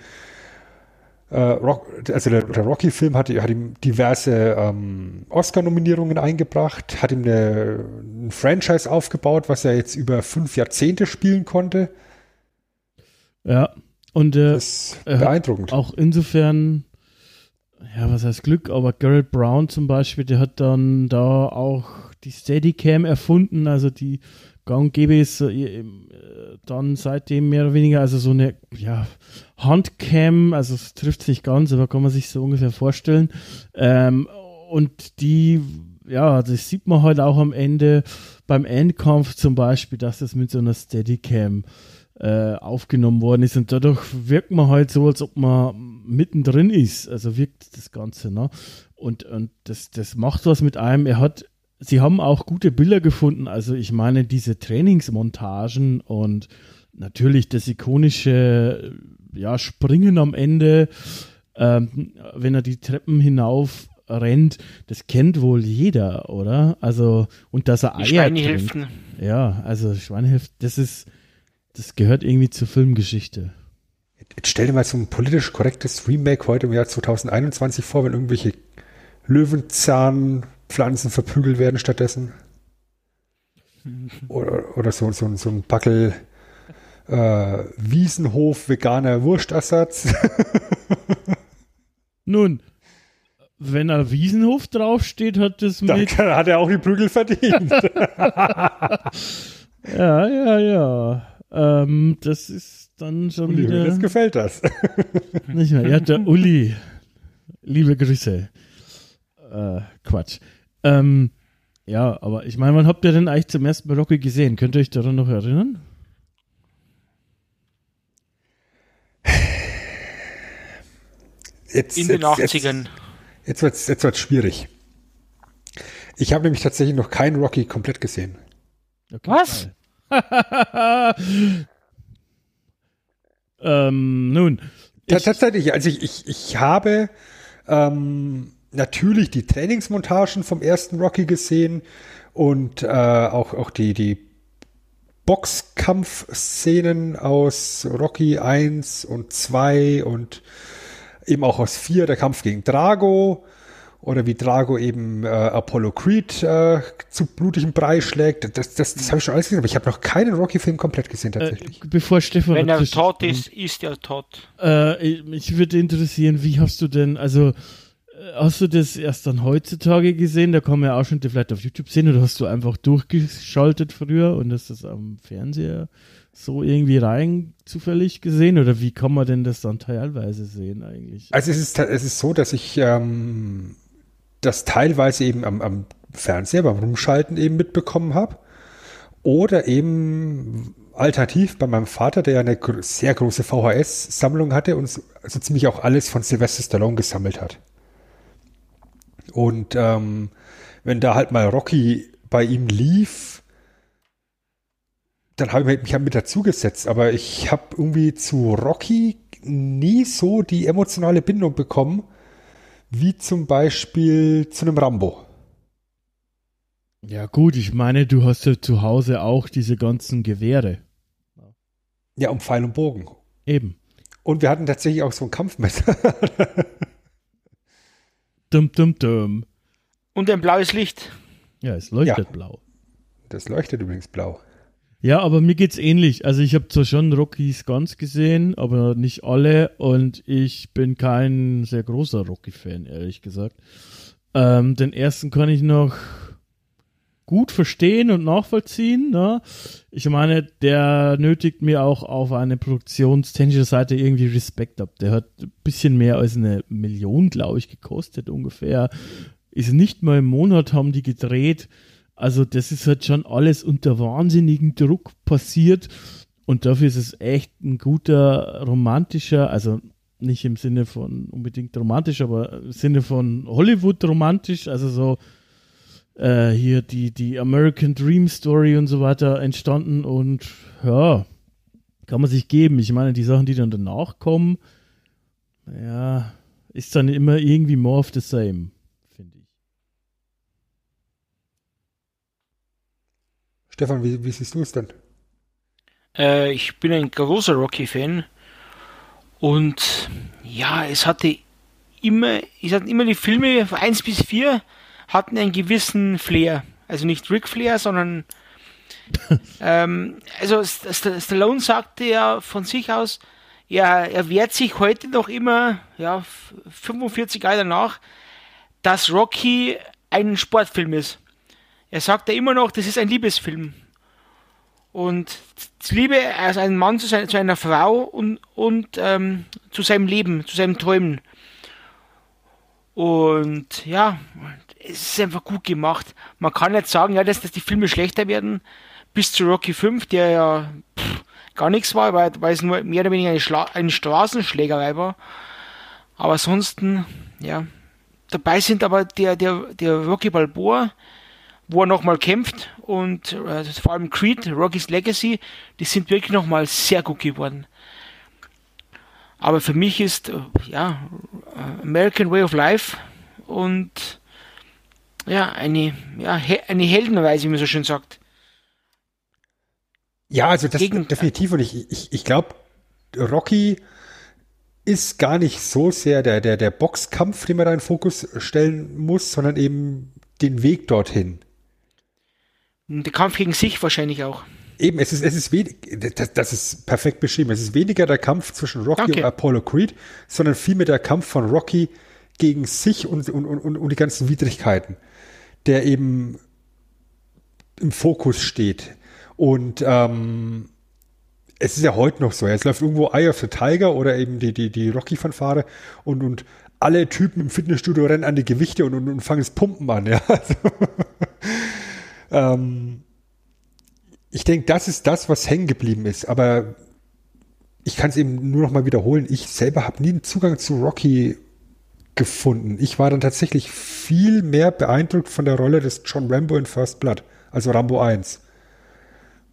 äh, Rock, also der, der Rocky-Film hat, hat, ihm diverse ähm, Oscar-Nominierungen eingebracht, hat ihm eine, ein Franchise aufgebaut, was er jetzt über fünf Jahrzehnte spielen konnte. Ja, und äh, das ist beeindruckend. Auch insofern, ja, was heißt Glück, aber Garrett Brown zum Beispiel, der hat dann da auch die Steadicam erfunden, also die gang gäbe es äh, dann seitdem mehr oder weniger, also so eine ja, Handcam, also es trifft sich ganz, aber kann man sich so ungefähr vorstellen. Ähm, und die, ja, das sieht man halt auch am Ende beim Endkampf zum Beispiel, dass das mit so einer Steadicam äh, aufgenommen worden ist und dadurch wirkt man halt so, als ob man mittendrin ist. Also wirkt das Ganze, ne? Und, und das, das macht was mit einem. Er hat sie haben auch gute Bilder gefunden. Also ich meine, diese Trainingsmontagen und natürlich das ikonische ja, Springen am Ende, ähm, wenn er die Treppen hinauf rennt, das kennt wohl jeder, oder? Also, und dass er Eier Ja, also Schweinehälften, das ist, das gehört irgendwie zur Filmgeschichte. Jetzt stell dir mal so ein politisch korrektes Remake heute im Jahr 2021 vor, wenn irgendwelche Löwenzahnpflanzen verprügelt werden stattdessen. Oder, oder so, so, so ein Backel äh, Wiesenhof veganer Wurstersatz. Nun, wenn er Wiesenhof draufsteht, hat das Dann mit. kann- hat er auch die Prügel verdient. Ja, ja, ja. Ähm, das ist dann schon Uli wieder. Hoeneß gefällt das. Nicht mehr. Ja, der Uli. Liebe Grüße. Äh, Quatsch. Ähm, ja, aber ich meine, wann habt ihr denn eigentlich zum ersten Mal Rocky gesehen? Könnt ihr euch daran noch erinnern? Jetzt, In den jetzt, 80ern. Jetzt, jetzt wird's, jetzt wird's schwierig. Ich habe nämlich tatsächlich noch keinen Rocky komplett gesehen. Okay, Was? ähm, nun. Ta- Ich, Tatsächlich, also ich, ich, ich habe ähm, natürlich die Trainingsmontagen vom ersten Rocky gesehen und äh, auch, auch die, die Boxkampfszenen aus Rocky 1 und 2 und eben auch aus 4, der Kampf gegen Drago oder wie Drago eben äh, Apollo Creed äh, zu blutigem Brei schlägt. Das, das, das habe ich schon alles gesehen, aber ich habe noch keinen Rocky-Film komplett gesehen äh, tatsächlich. bevor Stefan. Wenn er tot ist, ist er tot. Äh, mich würde interessieren, wie hast du denn, also äh, hast du das erst dann heutzutage gesehen? Da kann man ja Ausschnitte vielleicht auf YouTube sehen oder hast du einfach durchgeschaltet früher und hast das am Fernseher so irgendwie rein zufällig gesehen? Oder wie kann man denn das dann teilweise sehen eigentlich? Also es ist, es ist so, dass ich ähm, das teilweise eben am, am Fernseher beim Rumschalten eben mitbekommen habe. Oder eben alternativ bei meinem Vater, der ja eine sehr große VHS-Sammlung hatte und so, so ziemlich auch alles von Sylvester Stallone gesammelt hat. Und ähm, wenn da halt mal Rocky bei ihm lief, dann habe ich mich mit dazugesetzt. Aber ich habe irgendwie zu Rocky nie so die emotionale Bindung bekommen, wie zum Beispiel zu einem Rambo. Ja gut, ich meine, du hast ja zu Hause auch diese ganzen Gewehre. Ja, um Pfeil und Bogen. Eben. Und wir hatten tatsächlich auch so ein Kampfmesser. Dum, dum, dum. Und ein blaues Licht. Ja, es leuchtet Ja. blau. Das leuchtet übrigens blau. Ja, aber mir geht's ähnlich. Also ich habe zwar schon Rockies ganz gesehen, aber nicht alle und ich bin kein sehr großer Rocky-Fan, ehrlich gesagt. Ähm, den ersten kann ich noch gut verstehen und nachvollziehen. Ne? Ich meine, der nötigt mir auch auf eine produktionstechnische Seite irgendwie Respekt ab. Der hat ein bisschen mehr als eine Million, glaube ich, gekostet ungefähr. Ist nicht mal im Monat haben die gedreht. Also das ist halt schon alles unter wahnsinnigem Druck passiert. Und dafür ist es echt ein guter romantischer, also nicht im Sinne von unbedingt romantisch, aber im Sinne von Hollywood romantisch, also so äh, hier die, die American Dream Story und so weiter entstanden. Und ja, kann man sich geben. Ich meine, die Sachen, die dann danach kommen, ja, ist dann immer irgendwie more of the same, finde ich. Stefan, wie, wie siehst du es denn? Äh, ich bin ein großer Rocky-Fan. Und ja, es hatte immer, es hatten immer die Filme von 1 bis 4 hatten einen gewissen Flair. Also nicht Ric Flair, sondern ähm, also St St Stallone sagte ja von sich aus, er, er wehrt sich heute noch immer, ja, f- 45 Jahre danach, dass Rocky ein Sportfilm ist. Er sagt ja immer noch, das ist ein Liebesfilm. Und Liebe als ein Mann zu, sein, zu einer Frau und, und ähm, zu seinem Leben, zu seinem Träumen. Und ja, es ist einfach gut gemacht. Man kann nicht sagen, ja, dass, dass die Filme schlechter werden. Bis zu Rocky 5, der ja pff, gar nichts war, weil, weil es nur mehr oder weniger eine, Schla eine Straßenschlägerei war. Aber ansonsten, ja. Dabei sind aber der, der, der Rocky Balboa, wo er nochmal kämpft und äh, vor allem Creed, Rocky's Legacy, die sind wirklich nochmal sehr gut geworden. Aber für mich ist, äh, ja, American Way of Life und ja, eine, ja, eine Heldenreise, wie man so schön sagt. Ja, also das Gegen- definitiv. Und ich, ich, ich glaube, Rocky ist gar nicht so sehr der, der, der Boxkampf, den man da in den Fokus stellen muss, sondern eben den Weg dorthin. Der Kampf gegen sich wahrscheinlich auch. Eben, es ist, es ist wenig, das, das ist perfekt beschrieben. Es ist weniger der Kampf zwischen Rocky Danke. und Apollo Creed, sondern vielmehr der Kampf von Rocky gegen sich und, und, und, und die ganzen Widrigkeiten, der eben im Fokus steht. Und ähm, es ist ja heute noch so. Es läuft irgendwo Eye of the Tiger oder eben die, die, die Rocky-Fanfare und, und alle Typen im Fitnessstudio rennen an die Gewichte und, und, und fangen das Pumpen an. Ja. Also, ähm, ich denke, das ist das, was hängen geblieben ist. Aber ich kann es eben nur noch mal wiederholen. Ich selber habe nie einen Zugang zu Rocky gefunden. Ich war dann tatsächlich viel mehr beeindruckt von der Rolle des John Rambo in First Blood, also Rambo 1.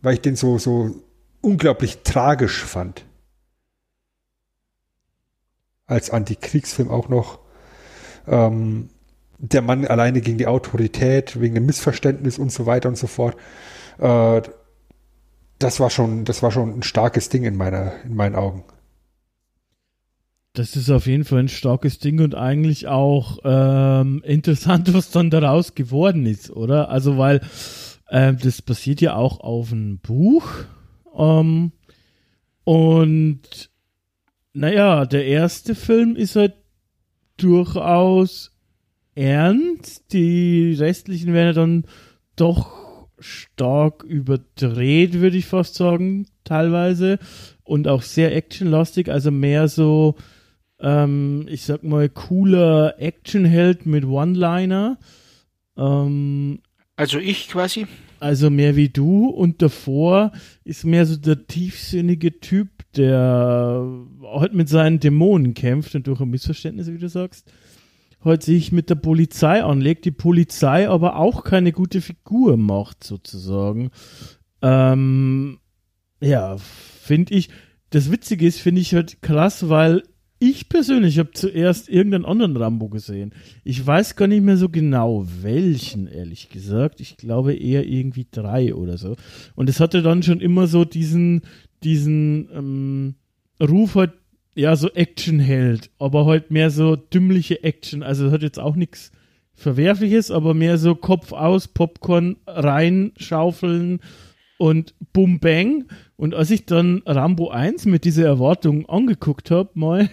Weil ich den so, so unglaublich tragisch fand. Als Antikriegsfilm auch noch. Ähm, der Mann alleine gegen die Autorität, wegen dem Missverständnis und so weiter und so fort. Äh, das war schon, das war schon ein starkes Ding in meiner, in meinen Augen. Das ist auf jeden Fall ein starkes Ding und eigentlich auch ähm, interessant, was dann daraus geworden ist, oder? Also, weil äh, das basiert ja auch auf einem Buch. Ähm, und naja, der erste Film ist halt durchaus ernst. Die restlichen werden ja dann doch stark überdreht, würde ich fast sagen, teilweise. Und auch sehr actionlastig, also mehr so, ähm, ich sag mal, cooler Actionheld mit One-Liner. Ähm, Also ich quasi. also mehr wie du und davor ist mehr so der tiefsinnige Typ, der halt mit seinen Dämonen kämpft und durch ein Missverständnis, wie du sagst, heute sich mit der Polizei anlegt, die Polizei aber auch keine gute Figur macht, sozusagen. Ähm, ja, finde ich, das Witzige ist, finde ich halt krass, weil ich persönlich habe zuerst irgendeinen anderen Rambo gesehen. Ich weiß gar nicht mehr so genau welchen, ehrlich gesagt. Ich glaube eher irgendwie drei oder so. Und es hatte dann schon immer so diesen, diesen ähm, Ruf halt, ja, so Actionheld, aber halt mehr so dümmliche Action. Also hat jetzt auch nichts Verwerfliches, aber mehr so Kopf aus, Popcorn reinschaufeln und Bum Bang. Und als ich dann Rambo 1 mit dieser Erwartung angeguckt habe, mal,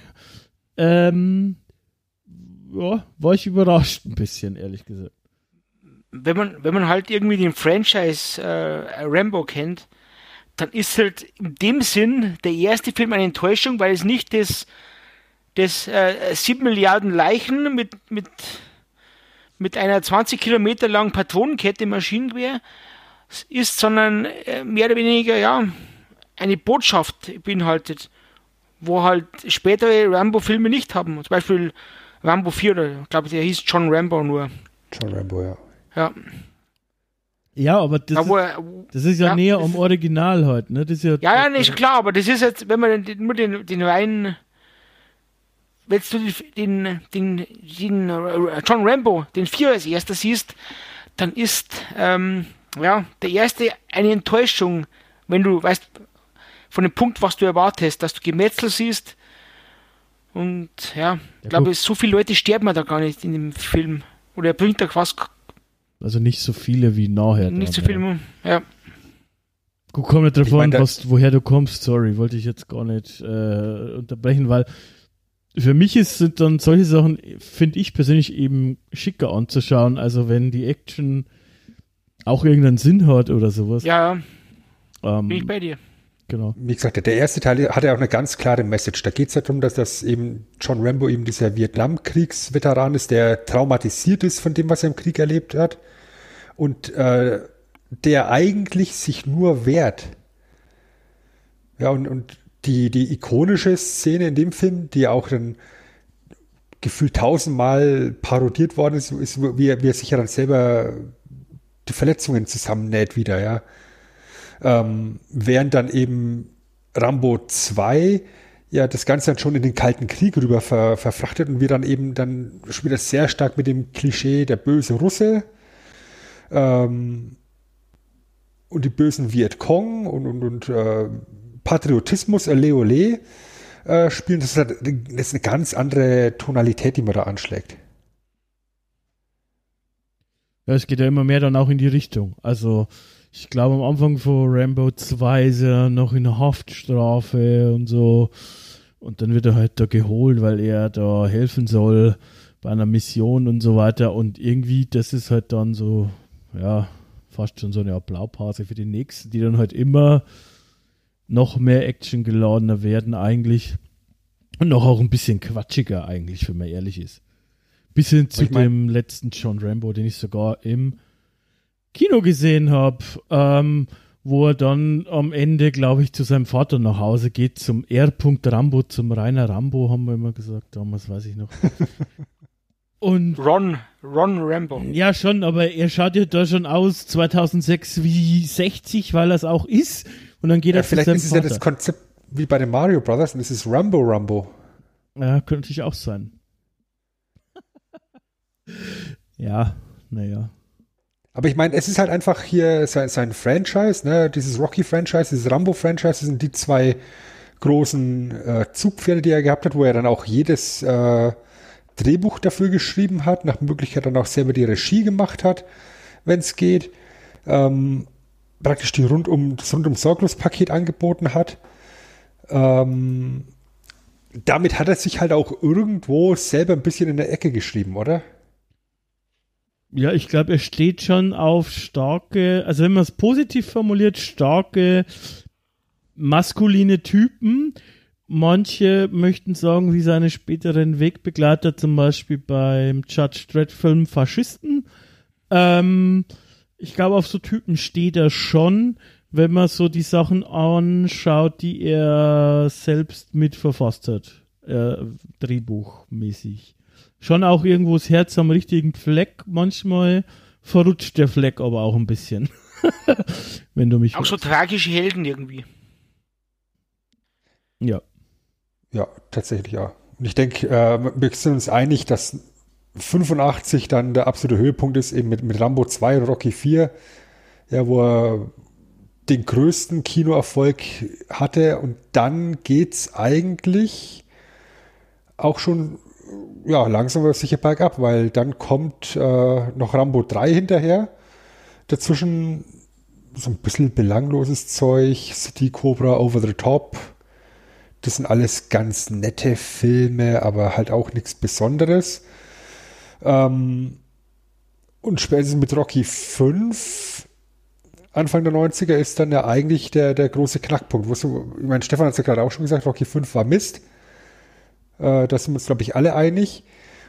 ähm, ja, war ich überrascht ein bisschen, ehrlich gesagt. Wenn man, wenn man halt irgendwie den Franchise äh, Rambo kennt, dann ist halt in dem Sinn der erste Film eine Enttäuschung, weil es nicht das, das äh, 7 Milliarden Leichen mit, mit, mit einer 20 Kilometer langen Patronenkette im Maschinengewehr ist, sondern äh, mehr oder weniger, ja, eine Botschaft beinhaltet, wo halt spätere Rambo-Filme nicht haben. Zum Beispiel Rambo 4, oder ich glaube, der hieß John Rambo nur. John Rambo, ja. Ja, Ja, aber das, da, ist, das ist ja, ja, näher am Original halt, ne? Das ist ja, Ja, ja, ist klar, aber das ist jetzt, wenn man den, nur den, den reinen, wenn du den, den, den äh, John Rambo, den Vier als erster siehst, dann ist, ähm, ja, der erste eine Enttäuschung, wenn du, weißt, von dem Punkt, was du erwartest, dass du Gemetzel siehst und, ja, ich Ja, glaube, so viele Leute sterben ja da gar nicht in dem Film. Oder er bringt da fast also nicht so viele wie nachher. nicht so dann, viel, ja. ja. Gut, kommt nicht drauf an, was, woher du kommst, sorry, wollte ich jetzt gar nicht äh, unterbrechen, weil für mich ist, sind dann solche Sachen, finde ich persönlich eben schicker anzuschauen, also wenn die Action auch irgendeinen Sinn hat oder sowas. Ja, bin ich ähm, bei dir. Genau. Wie gesagt, der erste Teil hat ja auch eine ganz klare Message. Da geht es ja darum, dass das eben John Rambo eben dieser Vietnamkriegsveteran ist, der traumatisiert ist von dem, was er im Krieg erlebt hat und äh, der eigentlich sich nur wehrt. Ja, und, und die, die ikonische Szene in dem Film, die auch dann gefühlt tausendmal parodiert worden ist, ist wie, er, wie er sich ja dann selber die Verletzungen zusammennäht wieder, ja. Ähm, während dann eben Rambo 2 ja das Ganze dann schon in den Kalten Krieg rüber ver, verfrachtet und wir dann eben dann wieder sehr stark mit dem Klischee der böse Russe ähm, und die bösen Vietcong und, und, und äh, Patriotismus, ole ole, äh, spielen. Das ist, halt, das ist eine ganz andere Tonalität, die man da anschlägt. Ja, es geht ja immer mehr dann auch in die Richtung. Also, ich glaube, am Anfang von Rambo 2 ist er noch in Haftstrafe und so. Und dann wird er halt da geholt, weil er da helfen soll bei einer Mission und so weiter. Und irgendwie, das ist halt dann so, ja, fast schon so eine Blaupause für die nächsten, die dann halt immer noch mehr Action geladener werden eigentlich. Und noch auch ein bisschen quatschiger eigentlich, wenn man ehrlich ist. Bis hin zu mein, dem letzten John Rambo, den ich sogar im Kino gesehen habe, ähm, wo er dann am Ende, glaube ich, zu seinem Vater nach Hause geht, zum R. Rambo, zum Rainer Rambo, haben wir immer gesagt, damals weiß ich noch. Und Ron, Ron Rambo. Ja, schon, aber er schaut ja da schon aus 2006 wie 60, weil er es auch ist. Und dann geht ja, er vielleicht ist es ja das Konzept wie bei den Mario Brothers und es ist Rambo Rambo. Ja, könnte natürlich auch sein. ja, naja. Aber ich meine, es ist halt einfach hier sein, sein Franchise, ne? Dieses Rocky-Franchise, dieses Rambo-Franchise, sind die zwei großen äh, Zugpferde, die er gehabt hat, wo er dann auch jedes äh, Drehbuch dafür geschrieben hat, nach Möglichkeit dann auch selber die Regie gemacht hat, wenn es geht. Ähm, praktisch die rundum, das rundum sorglos Paket angeboten hat. Ähm, damit hat er sich halt auch irgendwo selber ein bisschen in der Ecke geschrieben, oder? Ja, ich glaube, er steht schon auf starke, also wenn man es positiv formuliert, starke maskuline Typen. Manche möchten sagen, wie seine späteren Wegbegleiter, zum Beispiel beim Judge Dredd-Film Faschisten. Ähm, ich glaube, auf so Typen steht er schon, wenn man so die Sachen anschaut, die er selbst mitverfasst hat, äh, drehbuchmäßig. Schon auch irgendwo das Herz am richtigen Fleck. Manchmal verrutscht der Fleck aber auch ein bisschen. wenn du mich. Auch so tragische Helden irgendwie. Ja. Ja, tatsächlich ja. Und ich denke, äh, wir sind uns einig, dass 85 dann der absolute Höhepunkt ist, eben mit, mit Rambo 2 und Rocky 4, ja, wo er den größten Kinoerfolg hatte und dann geht's eigentlich auch schon ja, langsam aber sicher bergab, weil dann kommt äh, noch Rambo 3 hinterher. Dazwischen so ein bisschen belangloses Zeug, City Cobra Over the Top. Das sind alles ganz nette Filme, aber halt auch nichts Besonderes. Ähm, und spätestens mit Rocky 5, Anfang der 90er, ist dann ja eigentlich der, der große Knackpunkt. So, ich meine, Stefan hat es ja gerade auch schon gesagt, Rocky 5 war Mist. Äh, da sind wir uns, glaube ich, alle einig.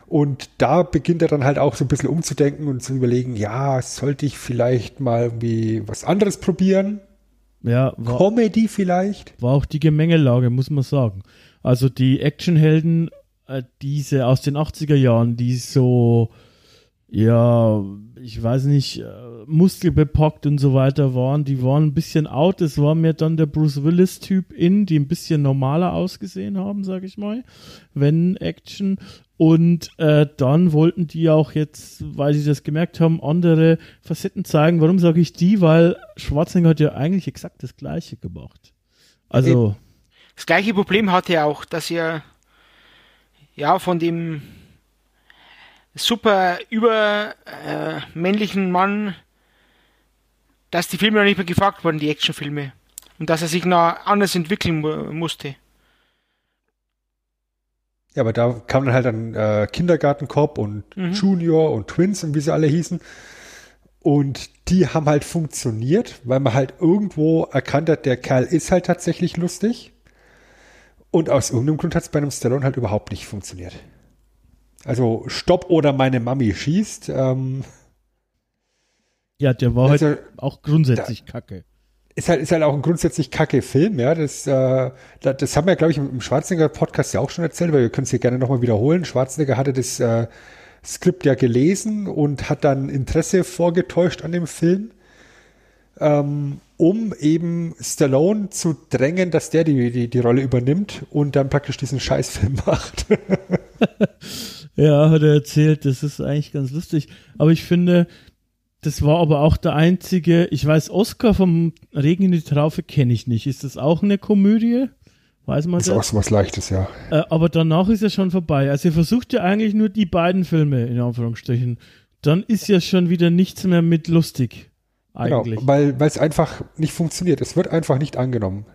Und da beginnt er dann halt auch so ein bisschen umzudenken und zu überlegen, ja, sollte ich vielleicht mal irgendwie was anderes probieren? Ja, war, Comedy vielleicht? War auch die Gemengelage, muss man sagen. Also die Actionhelden, äh, diese aus den 80er Jahren, die so, ja, ich weiß nicht, äh, muskelbepackt und so weiter waren, die waren ein bisschen out. Es war mir dann der Bruce Willis-Typ in, die ein bisschen normaler ausgesehen haben, sag ich mal, wenn Action. Und äh, dann wollten die auch jetzt, weil sie das gemerkt haben, andere Facetten zeigen. Warum sage ich die? Weil Schwarzenegger hat ja eigentlich exakt das Gleiche gemacht. Also. Das gleiche Problem hatte er auch, dass er ja von dem super übermännlichen äh, Mann, dass die Filme noch nicht mehr gefragt wurden, die Actionfilme. Und dass er sich noch anders entwickeln musste. Ja, aber da kam dann halt ein äh, Kindergartencop und mhm. Junior und Twins und wie sie alle hießen. Und die haben halt funktioniert, weil man halt irgendwo erkannt hat, der Kerl ist halt tatsächlich lustig. Und aus irgendeinem Grund hat es bei einem Stallone halt überhaupt nicht funktioniert. Also Stopp oder meine Mami schießt. Ähm, ja, der war also, halt auch grundsätzlich da, kacke ist halt, ist halt auch ein grundsätzlich kacke Film, ja. Das, äh, das haben wir, glaube ich, im Schwarzenegger-Podcast ja auch schon erzählt, weil wir können es hier gerne nochmal wiederholen. Schwarzenegger hatte das äh, Skript ja gelesen und hat dann Interesse vorgetäuscht an dem Film, ähm, um eben Stallone zu drängen, dass der die, die, die Rolle übernimmt und dann praktisch diesen Scheißfilm macht. ja, hat er erzählt, das ist eigentlich ganz lustig. Aber ich finde, das war aber auch der einzige, ich weiß, Oscar vom Regen in die Traufe kenne ich nicht. Ist das auch eine Komödie? Weiß man Das ist auch so was Leichtes, ja. Äh, aber danach ist ja schon vorbei. Also ihr versucht ja eigentlich nur die beiden Filme, in Anführungsstrichen. Dann ist ja schon wieder nichts mehr mit lustig. Eigentlich. Genau, weil weil es einfach nicht funktioniert. Es wird einfach nicht angenommen.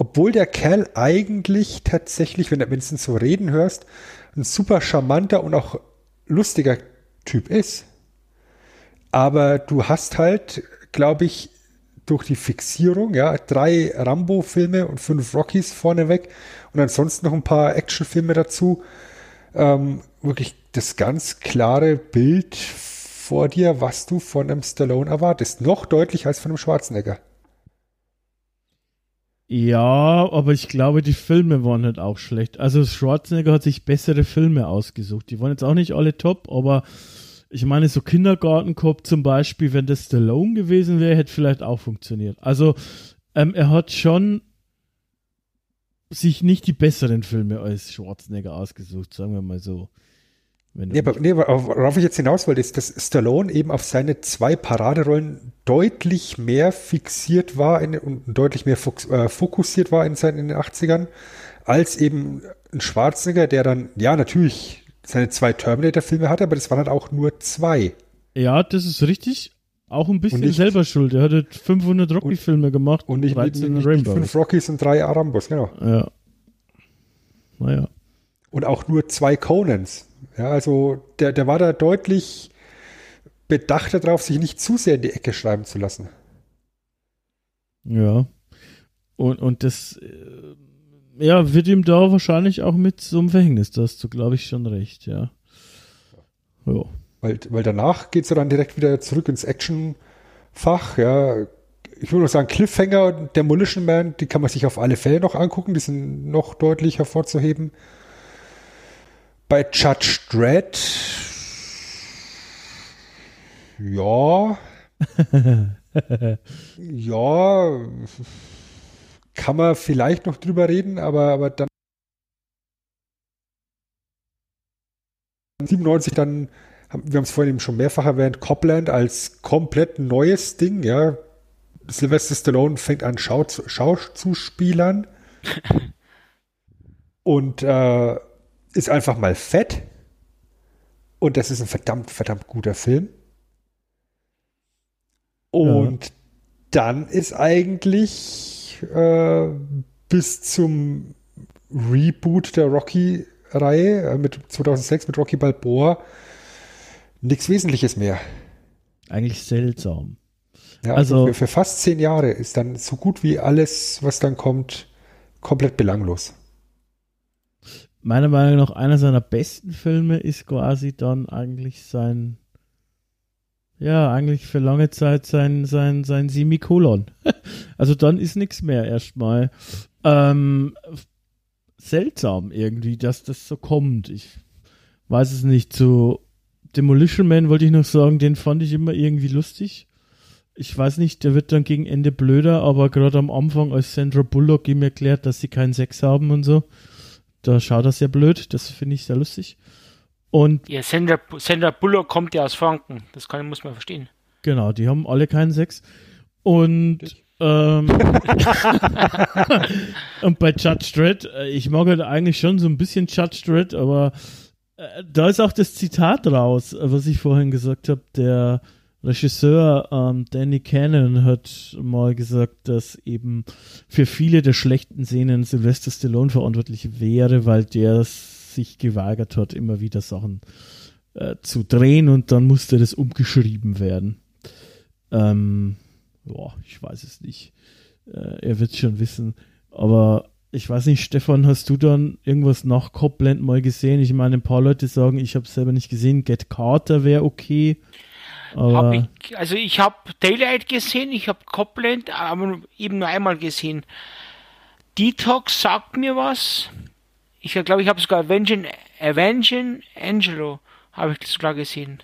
Obwohl der Kerl eigentlich tatsächlich, wenn du ihn so reden hörst, ein super charmanter und auch lustiger Typ ist. Aber du hast halt, glaube ich, durch die Fixierung, ja, drei Rambo-Filme und fünf Rockies vorneweg und ansonsten noch ein paar Actionfilme dazu, ähm, wirklich das ganz klare Bild vor dir, was du von einem Stallone erwartest. Noch deutlicher als von einem Schwarzenegger. Ja, aber ich glaube, die Filme waren halt auch schlecht. Also Schwarzenegger hat sich bessere Filme ausgesucht. Die waren jetzt auch nicht alle top, aber ich meine, so Kindergartenkopf zum Beispiel, wenn das Stallone gewesen wäre, hätte vielleicht auch funktioniert. Also ähm, er hat schon sich nicht die besseren Filme als Schwarzenegger ausgesucht, sagen wir mal so. Nee, aber, nee, worauf ich jetzt hinaus wollte, ist, dass Stallone eben auf seine zwei Paraderollen deutlich mehr fixiert war in, und deutlich mehr äh, fokussiert war in, seinen, in den 80ern, als eben ein Schwarzenegger, der dann, ja, natürlich seine zwei Terminator-Filme hatte, aber das waren halt auch nur zwei. Ja, das ist richtig. Auch ein bisschen nicht- selber schuld. Er hat halt 500 Rocky-Filme gemacht Und nicht, nicht, 13 nicht, nicht fünf Rockies und drei Arambos, genau. Ja. Naja. Und auch nur zwei Conans. Ja, also der, der war da deutlich bedachter drauf, sich nicht zu sehr in die Ecke schreiben zu lassen. Ja. Und, und das äh, ja, wird ihm da wahrscheinlich auch mit so einem Verhängnis. Da hast du, glaube ich, schon recht, ja. Ja. Weil, weil danach geht's ja dann direkt wieder zurück ins Actionfach. Ja, ich würde noch sagen, Cliffhanger und Demolition Man, die kann man sich auf alle Fälle noch angucken. Die sind noch deutlich hervorzuheben. Bei Judge Dredd, ja, ja, kann man vielleicht noch drüber reden, aber, aber dann 97 dann, wir haben es vorhin eben schon mehrfach erwähnt, Copland als komplett neues Ding, ja. Sylvester Stallone fängt an, Schau, und äh, ist einfach mal fett. Und das ist ein verdammt, verdammt guter Film. Und dann ist eigentlich äh, bis zum Reboot der Rocky-Reihe äh, mit 2006 mit Rocky Balboa nichts Wesentliches mehr. Eigentlich seltsam. Ja, Also- also für, für fast zehn Jahre ist dann so gut wie alles, was dann kommt, komplett belanglos. Meiner Meinung nach, einer seiner besten Filme ist quasi dann eigentlich sein, ja, eigentlich für lange Zeit sein, sein, sein Semikolon. also dann ist nichts mehr erstmal. Ähm, seltsam irgendwie, dass das so kommt. Ich weiß es nicht. Zu Demolition Man wollte ich noch sagen, den fand ich immer irgendwie lustig. Ich weiß nicht, der wird dann gegen Ende blöder, aber gerade am Anfang, als Sandra Bullock ihm erklärt, dass sie keinen Sex haben und so, da schaut er sehr blöd. Das finde ich sehr lustig. Und Ja, Sandra, Sandra Bullock kommt ja aus Franken. Das kann, muss man verstehen. Genau, die haben alle keinen Sex. Und, ähm, und bei Judge Dredd, äh, ich mag halt eigentlich schon so ein bisschen Judge Dredd, aber äh, da ist auch das Zitat raus, was ich vorhin gesagt habe. Der Regisseur ähm, Danny Cannon hat mal gesagt, dass eben für viele der schlechten Szenen Sylvester Stallone verantwortlich wäre, weil der sich geweigert hat, immer wieder Sachen äh, zu drehen und dann musste das umgeschrieben werden. Ähm, boah, ich weiß es nicht. Äh, er wird schon wissen. Aber ich weiß nicht, Stefan, hast du dann irgendwas nach Copland mal gesehen? Ich meine, ein paar Leute sagen, ich habe es selber nicht gesehen. Get Carter wäre okay. Hab ich, also ich habe Daylight gesehen, ich habe Copland aber eben nur einmal gesehen. Detox sagt mir was. Ich glaube, ich habe sogar Avenging, Avenging Angelo habe ich sogar gesehen.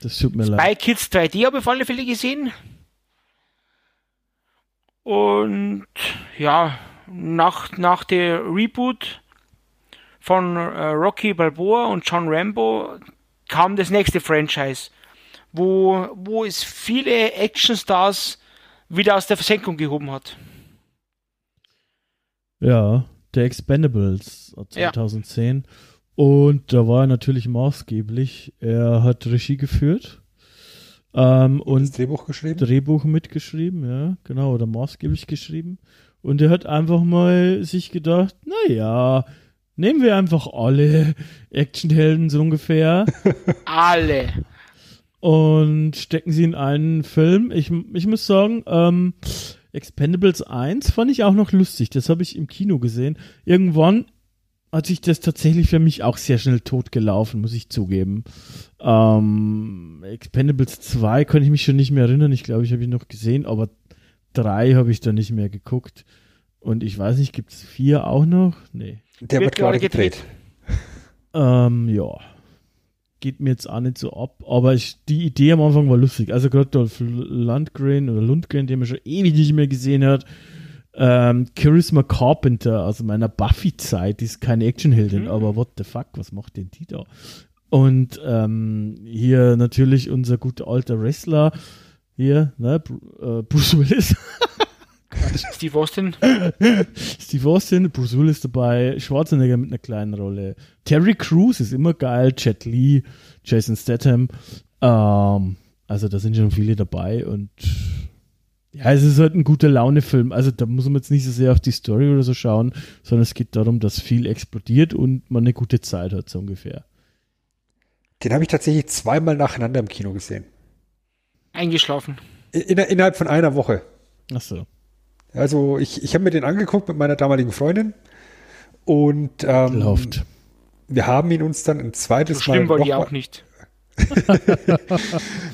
das tut mir leid. Bei Kids 3D habe ich auf alle Fälle gesehen. Und ja, nach, nach der Reboot von äh, Rocky Balboa und John Rambo kam das nächste Franchise, wo, wo es viele Actionstars wieder aus der Versenkung gehoben hat. Ja, der Expendables Ja. 2010. Und da war er natürlich maßgeblich. Er hat Regie geführt ähm, das und Drehbuch geschrieben. Drehbuch mitgeschrieben, ja, genau, oder maßgeblich geschrieben. Und er hat einfach mal sich gedacht, naja, nehmen wir einfach alle Actionhelden so ungefähr Alle. Und stecken sie in einen Film. Ich, ich muss sagen, ähm, Expendables 1 fand ich auch noch lustig. Das habe ich im Kino gesehen. Irgendwann hat sich das tatsächlich für mich auch sehr schnell totgelaufen, muss ich zugeben. Ähm, Expendables 2 kann ich mich schon nicht mehr erinnern. Ich glaube, ich habe ihn noch gesehen, aber 3 habe ich da nicht mehr geguckt. Und ich weiß nicht, gibt es 4 auch noch? Nee. Der Wird wird gerade gerade gedreht. gedreht. Ähm, ja. Geht mir jetzt auch nicht so ab, aber ich, die Idee am Anfang war lustig. Also gerade Dolph Lundgren oder Lundgren, den man schon ewig nicht mehr gesehen hat. Ähm, Charisma Carpenter aus meiner Buffy-Zeit, die ist keine Actionheldin, Mhm. aber what the fuck, was macht denn die da? Und ähm, hier natürlich unser guter alter Wrestler, hier, ne, äh, Bruce Willis. Steve Austin. Steve Austin, Bruce Willis dabei, Schwarzenegger mit einer kleinen Rolle. Terry Crews ist immer geil, Jet Li, Jason Statham. Ähm, also da sind schon viele dabei und ja, es ist halt ein guter Laune-Film. Also da muss man jetzt nicht so sehr auf die Story oder so schauen, sondern es geht darum, dass viel explodiert und man eine gute Zeit hat, so ungefähr. Den habe ich tatsächlich zweimal nacheinander im Kino gesehen. Eingeschlafen. In, innerhalb von einer Woche. Ach so. Also ich, ich habe mir den angeguckt mit meiner damaligen Freundin und ähm, Läuft. wir haben ihn uns dann ein zweites So schlimm Mal war die noch auch mal, nicht. wir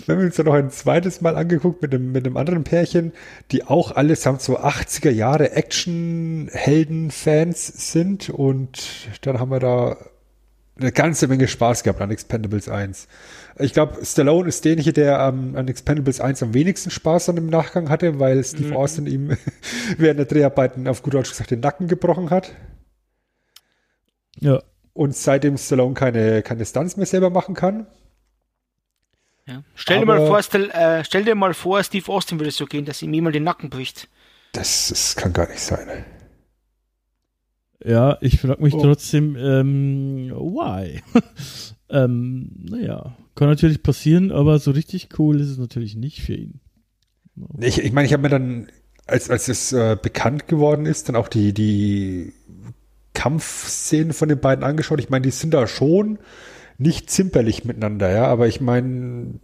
haben uns dann noch ein zweites Mal angeguckt mit einem, mit einem anderen Pärchen, die auch allesamt so 80er Jahre Action-Helden-Fans sind und dann haben wir da eine ganze Menge Spaß gehabt an Expendables 1. Ich glaube, Stallone ist derjenige, der ähm, an Expendables 1 am wenigsten Spaß dann im Nachgang hatte, weil Steve Mhm. Austin ihm während der Dreharbeiten auf gut Deutsch gesagt den Nacken gebrochen hat. Ja. Und seitdem Stallone keine, keine Stunts mehr selber machen kann. Ja. Stell, dir mal vor, stell, äh, stell dir mal vor, Steve Austin würde es so gehen, dass ihm jemand den Nacken bricht. Das, das kann gar nicht sein. Ja, ich frage mich Oh. trotzdem, ähm, why? ähm, naja, kann natürlich passieren, aber so richtig cool ist es natürlich nicht für ihn. Ich, ich meine, ich habe mir dann, als, als es äh, bekannt geworden ist, dann auch die, die Kampfszenen von den beiden angeschaut. Ich meine, die sind da schon nicht zimperlich miteinander, ja, aber ich meine,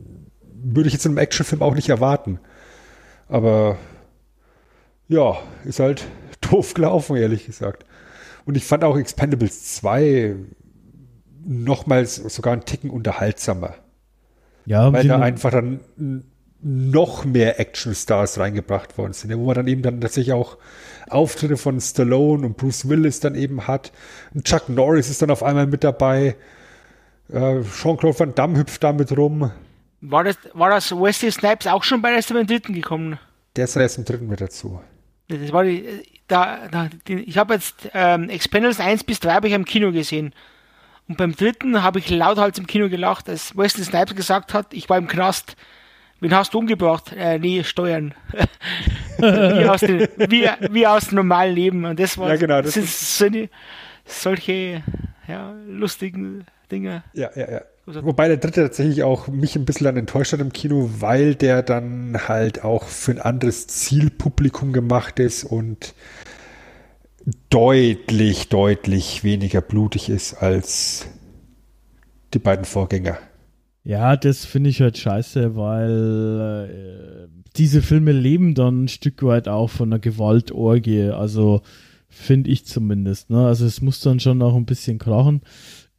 würde ich jetzt in einem Actionfilm auch nicht erwarten. Aber ja, ist halt doof gelaufen, ehrlich gesagt. Und ich fand auch Expendables 2 nochmals sogar einen Ticken unterhaltsamer. Ja, Weil da einfach dann noch mehr Actionstars reingebracht worden sind, wo man dann eben dann tatsächlich auch Auftritte von Stallone und Bruce Willis dann eben hat. Und Chuck Norris ist dann auf einmal mit dabei. Äh, Jean-Claude Van Damme hüpft damit rum. War das, war das Wesley Snipes auch schon bei der ersten beim dritten gekommen? Der ist erst im dritten mit dazu. Das war die, da, da, die, ich habe jetzt ähm, Expendables 1 bis 3 habe ich im Kino gesehen. Und beim dritten habe ich lauthals im Kino gelacht, als Wesley Snipes gesagt hat, ich war im Knast. Wen hast du umgebracht? Äh, nee, Steuern. wie, aus den, wie, wie aus dem normalen Leben. Und das war Ja, genau, das sind so eine, solche ja, lustigen Dinge. Ja, ja, ja. Also- Wobei der dritte tatsächlich auch mich ein bisschen dann enttäuscht hat im Kino, weil der dann halt auch für ein anderes Zielpublikum gemacht ist und deutlich, deutlich weniger blutig ist als die beiden Vorgänger. Ja, das finde ich halt scheiße, weil äh, diese Filme leben dann ein Stück weit auch von einer Gewaltorgie. Also finde ich zumindest. Ne? Also es muss dann schon auch ein bisschen krachen.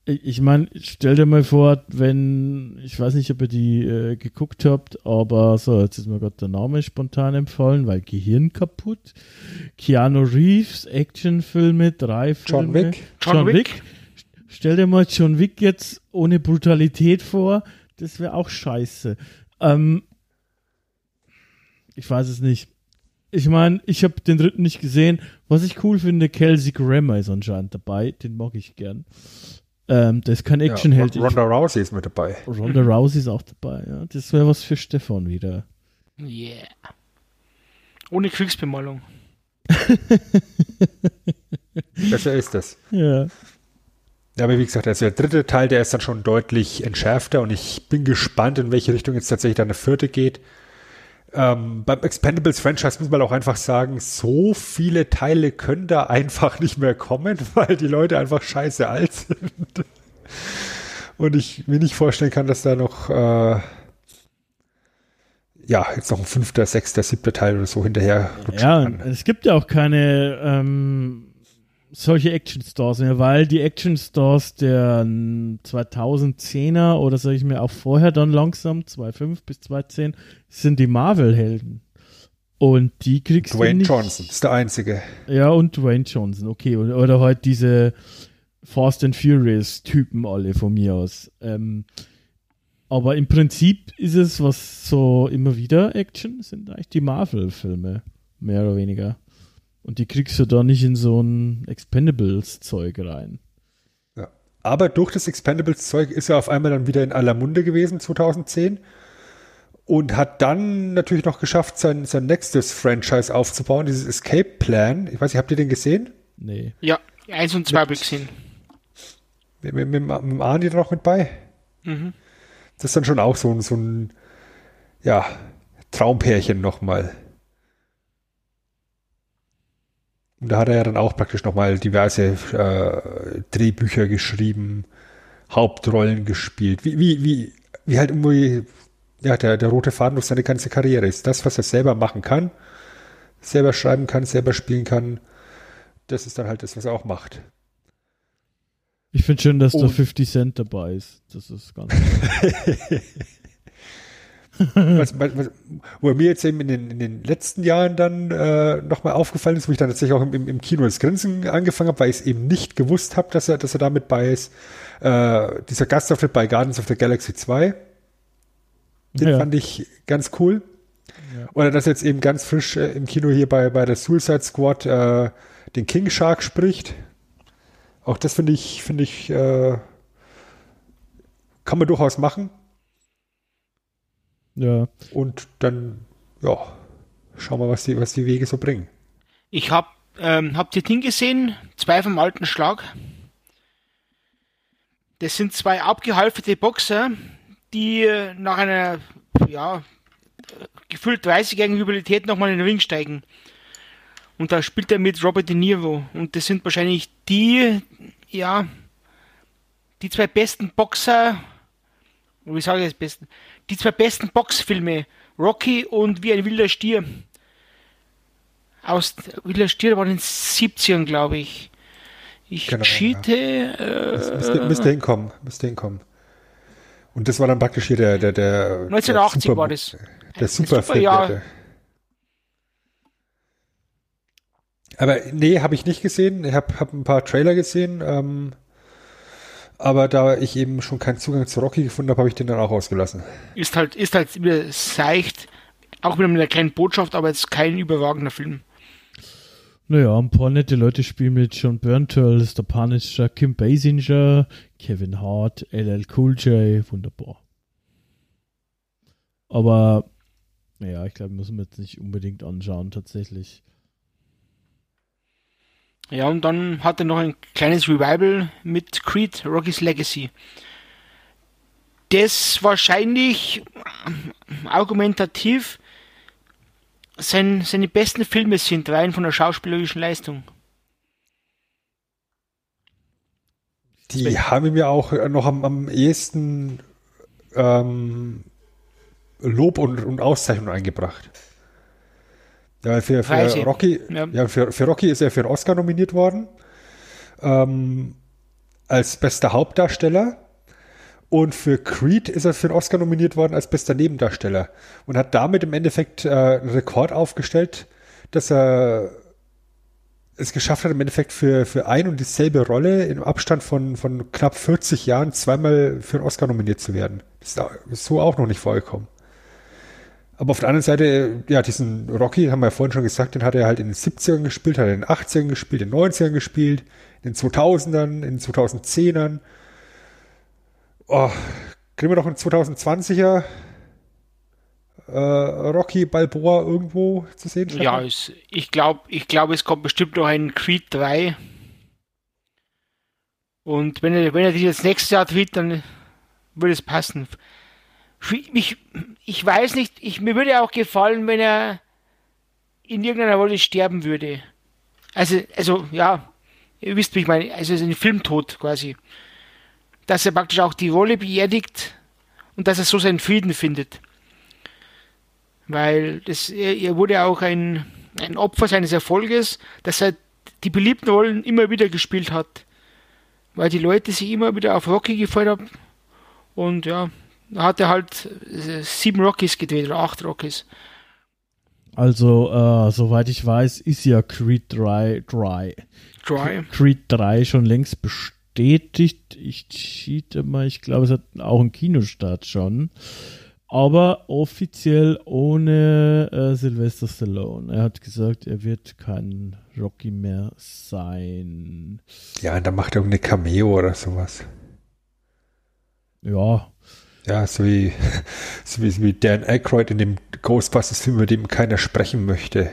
Ich, meine, stell dir mal vor, wenn, ich weiß nicht, ob ihr die äh, geguckt habt, aber so, jetzt ist mir gerade der Name spontan empfallen, weil Gehirn kaputt. Keanu Reeves, Actionfilme, drei Filme. John Wick. John, John Wick. Wick. Stell dir mal John Wick jetzt ohne Brutalität vor. Das wäre auch scheiße. Ähm, ich weiß es nicht. Ich meine, ich habe den dritten nicht gesehen. Was ich cool finde, Kelsey Grammer ist anscheinend dabei. Den mag ich gern. Ähm, der ist kein Actionheld. Ja, Ronda Rousey ist mit dabei. Ronda Rousey ist auch dabei. Ja. Das wäre was für Stefan wieder. Yeah. Ohne Kriegsbemalung. Besser ist das. Ja. Ja, aber wie gesagt, also der dritte Teil, der ist dann schon deutlich entschärfter und ich bin gespannt, in welche Richtung jetzt tatsächlich dann der vierte geht. Ähm, beim Expendables Franchise muss man auch einfach sagen, so viele Teile können da einfach nicht mehr kommen, weil die Leute einfach scheiße alt sind. Und ich mir nicht vorstellen kann, dass da noch, äh, ja, jetzt noch ein fünfter, sechster, siebter Teil oder so hinterher rutschen Ja, kann. es gibt ja auch keine ähm, solche Action-Stores mehr, weil die Action-Stores der ähm, 2010er oder sag ich mir auch vorher dann langsam, 2005 bis 2010, sind die Marvel-Helden. Und die kriegst du Dwayne nicht. Johnson ist der einzige. Ja, und Dwayne Johnson, okay. Oder, oder halt diese Fast and Furious-Typen alle von mir aus. Ähm, aber im Prinzip ist es, was so immer wieder Action sind eigentlich die Marvel-Filme, mehr oder weniger. Und die kriegst du da nicht in so ein Expendables-Zeug rein. Ja. Aber durch das Expendables-Zeug ist er auf einmal dann wieder in aller Munde gewesen, 2010. Und hat dann natürlich noch geschafft, sein, sein nächstes Franchise aufzubauen, dieses Escape Plan. Ich weiß nicht, habt ihr den gesehen? Nee. Ja, eins und zwei habe ich gesehen. Mit, mit, mit, mit dem Arnie noch mit bei? Mhm. Das ist dann schon auch so, ein- so ein, ja, Traumpärchen nochmal. Und da hat er ja dann auch praktisch nochmal diverse äh, Drehbücher geschrieben, Hauptrollen gespielt. Wie, wie, wie, wie halt irgendwie, ja, der, der rote Faden durch seine ganze Karriere ist. Das, was er selber machen kann, selber schreiben kann, selber spielen kann, das ist dann halt das, was er auch macht. Ich finde schön, dass da Und- 50 Cent dabei ist. Das ist ganz. was, was, wo mir jetzt eben in den, in den letzten Jahren dann äh, nochmal aufgefallen ist, wo ich dann tatsächlich auch im, im Kino das Grinsen angefangen habe, weil ich es eben nicht gewusst habe, dass er, dass er damit bei ist. Äh, dieser Gastauftritt bei Guardians of the Galaxy 2, den Ja. fand ich ganz cool. Ja. Oder dass er jetzt eben ganz frisch äh, im Kino hier bei, bei der Suicide Squad äh, den King Shark spricht. Auch das finde ich, finde ich, äh, kann man durchaus machen. Ja. Und dann, ja, schauen wir, was die, was die Wege so bringen. Ich hab, ähm, habt ihr Ding gesehen? Zwei vom alten Schlag. Das sind zwei abgehalftete Boxer, die äh, nach einer, ja, gefühlt 30-jährigen Rivalität nochmal in den Ring steigen. Und da spielt er mit Robert De Niro. Und das sind wahrscheinlich die, ja, die zwei besten Boxer, wie sage ich das besten? Die zwei besten Boxfilme, Rocky und Wie ein wilder Stier. Aus Wilder Stier war in den 70ern, glaube ich. Ich Genau, cheate. Das Äh, müsste, müsste hinkommen, müsste hinkommen. Und das war dann praktisch hier der, der, der 1980 der war das. Der Superfilm. Jahr. der- Aber nee, habe ich nicht gesehen. Ich habe hab ein paar Trailer gesehen. Ähm, aber da ich eben schon keinen Zugang zu Rocky gefunden habe, habe ich den dann auch ausgelassen. Ist halt, ist halt wieder seicht. Auch wieder mit einer kleinen Botschaft, aber jetzt kein überragender Film. Naja, ein paar nette Leute spielen mit John Bernthal, der Punisher, Kim Basinger, Kevin Hart, LL Cool J, wunderbar. Aber, naja, ich glaube, müssen wir jetzt nicht unbedingt anschauen, tatsächlich. Ja, und dann hat er noch ein kleines Revival mit Creed, Rocky's Legacy. Das wahrscheinlich äh, argumentativ sein, seine besten Filme sind, rein von der schauspielerischen Leistung. Die haben mir auch noch am, am ehesten ähm, Lob und, und Auszeichnung eingebracht. Ja, für, für. Rocky, Ja. ja. für, für Rocky ist er für einen Oscar nominiert worden. Ähm, als bester Hauptdarsteller. Und für Creed ist er für einen Oscar nominiert worden als bester Nebendarsteller. Und hat damit im Endeffekt äh, einen Rekord aufgestellt, dass er es geschafft hat, im Endeffekt für, für ein und dieselbe Rolle im Abstand von, von knapp 40 Jahren zweimal für einen Oscar nominiert zu werden. Das ist so auch noch nicht vorgekommen. Aber auf der anderen Seite, ja, diesen Rocky, haben wir ja vorhin schon gesagt, den hat er halt in den 70ern gespielt, hat er in den 80ern gespielt, in den 90ern gespielt, in den 2000ern, in den 2010ern. Oh, kriegen wir doch einen 2020er äh, Rocky Balboa irgendwo zu sehen? Ja, es, ich glaube, ich glaub, es kommt bestimmt noch ein Creed 3. Und wenn er, wenn er die jetzt nächstes Jahr tritt, dann würde es passen. Ich, ich weiß nicht, ich, mir würde auch gefallen, wenn er in irgendeiner Rolle sterben würde. Also, also, ja, ihr wisst, wie ich meine, also ein Filmtod quasi. Dass er praktisch auch die Rolle beerdigt und dass er so seinen Frieden findet. Weil das, er, er wurde auch ein, ein Opfer seines Erfolges, dass er die beliebten Rollen immer wieder gespielt hat. Weil die Leute sich immer wieder auf Rocky gefreut haben. Und ja, hat er halt äh, sieben Rockies gedreht oder acht Rockies. Also, äh, soweit ich weiß, ist ja Creed 3, 3. Dry. Creed 3 schon längst bestätigt. Ich cheate mal, ich glaube, es hat auch einen Kinostart schon. Aber offiziell ohne äh, Sylvester Stallone. Er hat gesagt, er wird kein Rocky mehr sein. Ja, und dann macht er irgendeine Cameo oder sowas. Ja, Ja, so wie, so wie, wie Dan Aykroyd in dem Ghostbusters-Film, über den keiner sprechen möchte.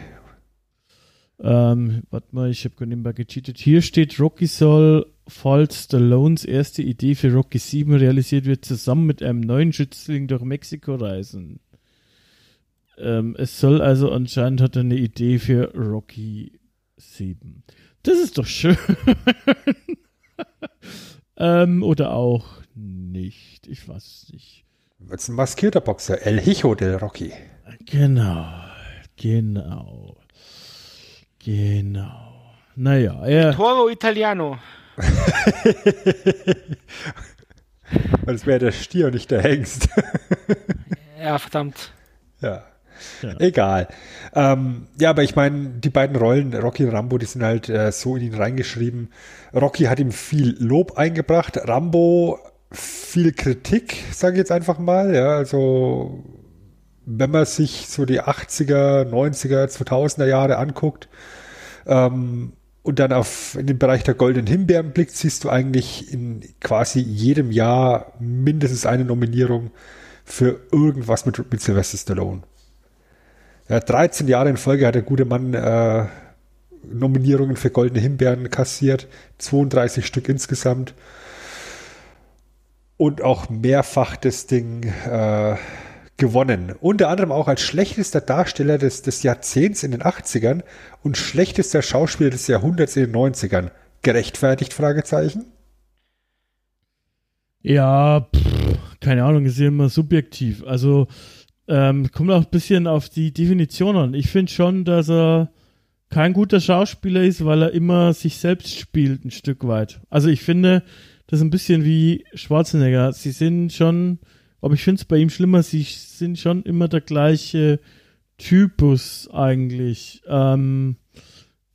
Ähm, warte mal, ich habe gerade nebenbei gecheatet. Hier steht, Rocky soll, falls Stallones erste Idee für Rocky 7 realisiert wird, zusammen mit einem neuen Schützling durch Mexiko reisen. Ähm, es soll also anscheinend hat er eine Idee für Rocky 7. Das ist doch schön. ähm, oder auch nicht. Ich weiß es nicht. Jetzt ein maskierter Boxer, El Hijo del Rocky. Genau, genau, genau. Naja, er, Toro Italiano. Das wäre der Stier und nicht der Hengst. Ja, verdammt. ja. Ja. Egal. Ähm, ja, aber ich meine, die beiden Rollen, Rocky und Rambo, die sind halt äh, so in ihn reingeschrieben. Rocky hat ihm viel Lob eingebracht, Rambo viel Kritik, sage ich jetzt einfach mal. Ja, also wenn man sich so die 80er, 90er, 2000er Jahre anguckt ähm, und dann auf in den Bereich der goldenen Himbeeren blickt, siehst du eigentlich in quasi jedem Jahr mindestens eine Nominierung für irgendwas mit, mit Sylvester Stallone. Ja, 13 Jahre in Folge hat der gute Mann äh, Nominierungen für Goldene Himbeeren kassiert, 32 Stück insgesamt. Und auch mehrfach das Ding äh, gewonnen. Unter anderem auch als schlechtester Darsteller des, des Jahrzehnts in den 80ern und schlechtester Schauspieler des Jahrhunderts in den 90ern. Gerechtfertigt? Fragezeichen. ja, pff, keine Ahnung, ist ja immer subjektiv. Also, ähm, kommt auch ein bisschen auf die Definition an. Ich finde schon, dass er kein guter Schauspieler ist, weil er immer sich selbst spielt, ein Stück weit. Also, ich finde, das ist ein bisschen wie Schwarzenegger. Sie sind schon, aber ich finde es bei ihm schlimmer, sie sind schon immer der gleiche Typus eigentlich. Ähm,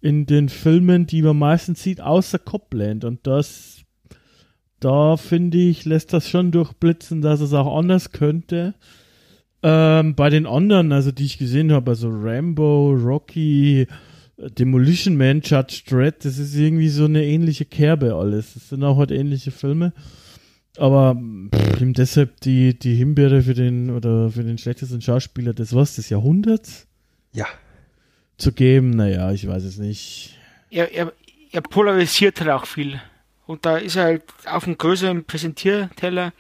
in den Filmen, die man meistens sieht, außer Copland. Und das, da finde ich, lässt das schon durchblitzen, dass es auch anders könnte. Ähm, bei den anderen, also die ich gesehen habe, also Rambo, Rocky, Demolition Man, Judge Dredd, das ist irgendwie so eine ähnliche Kerbe alles. Das sind auch halt ähnliche Filme. Aber pff, ihm deshalb die, die Himbeere für den oder für den schlechtesten Schauspieler des was des Jahrhunderts Ja. zu geben, naja, ich weiß es nicht. Er, er, er polarisiert halt auch viel. Und da ist er halt auf einem größeren Präsentierteller.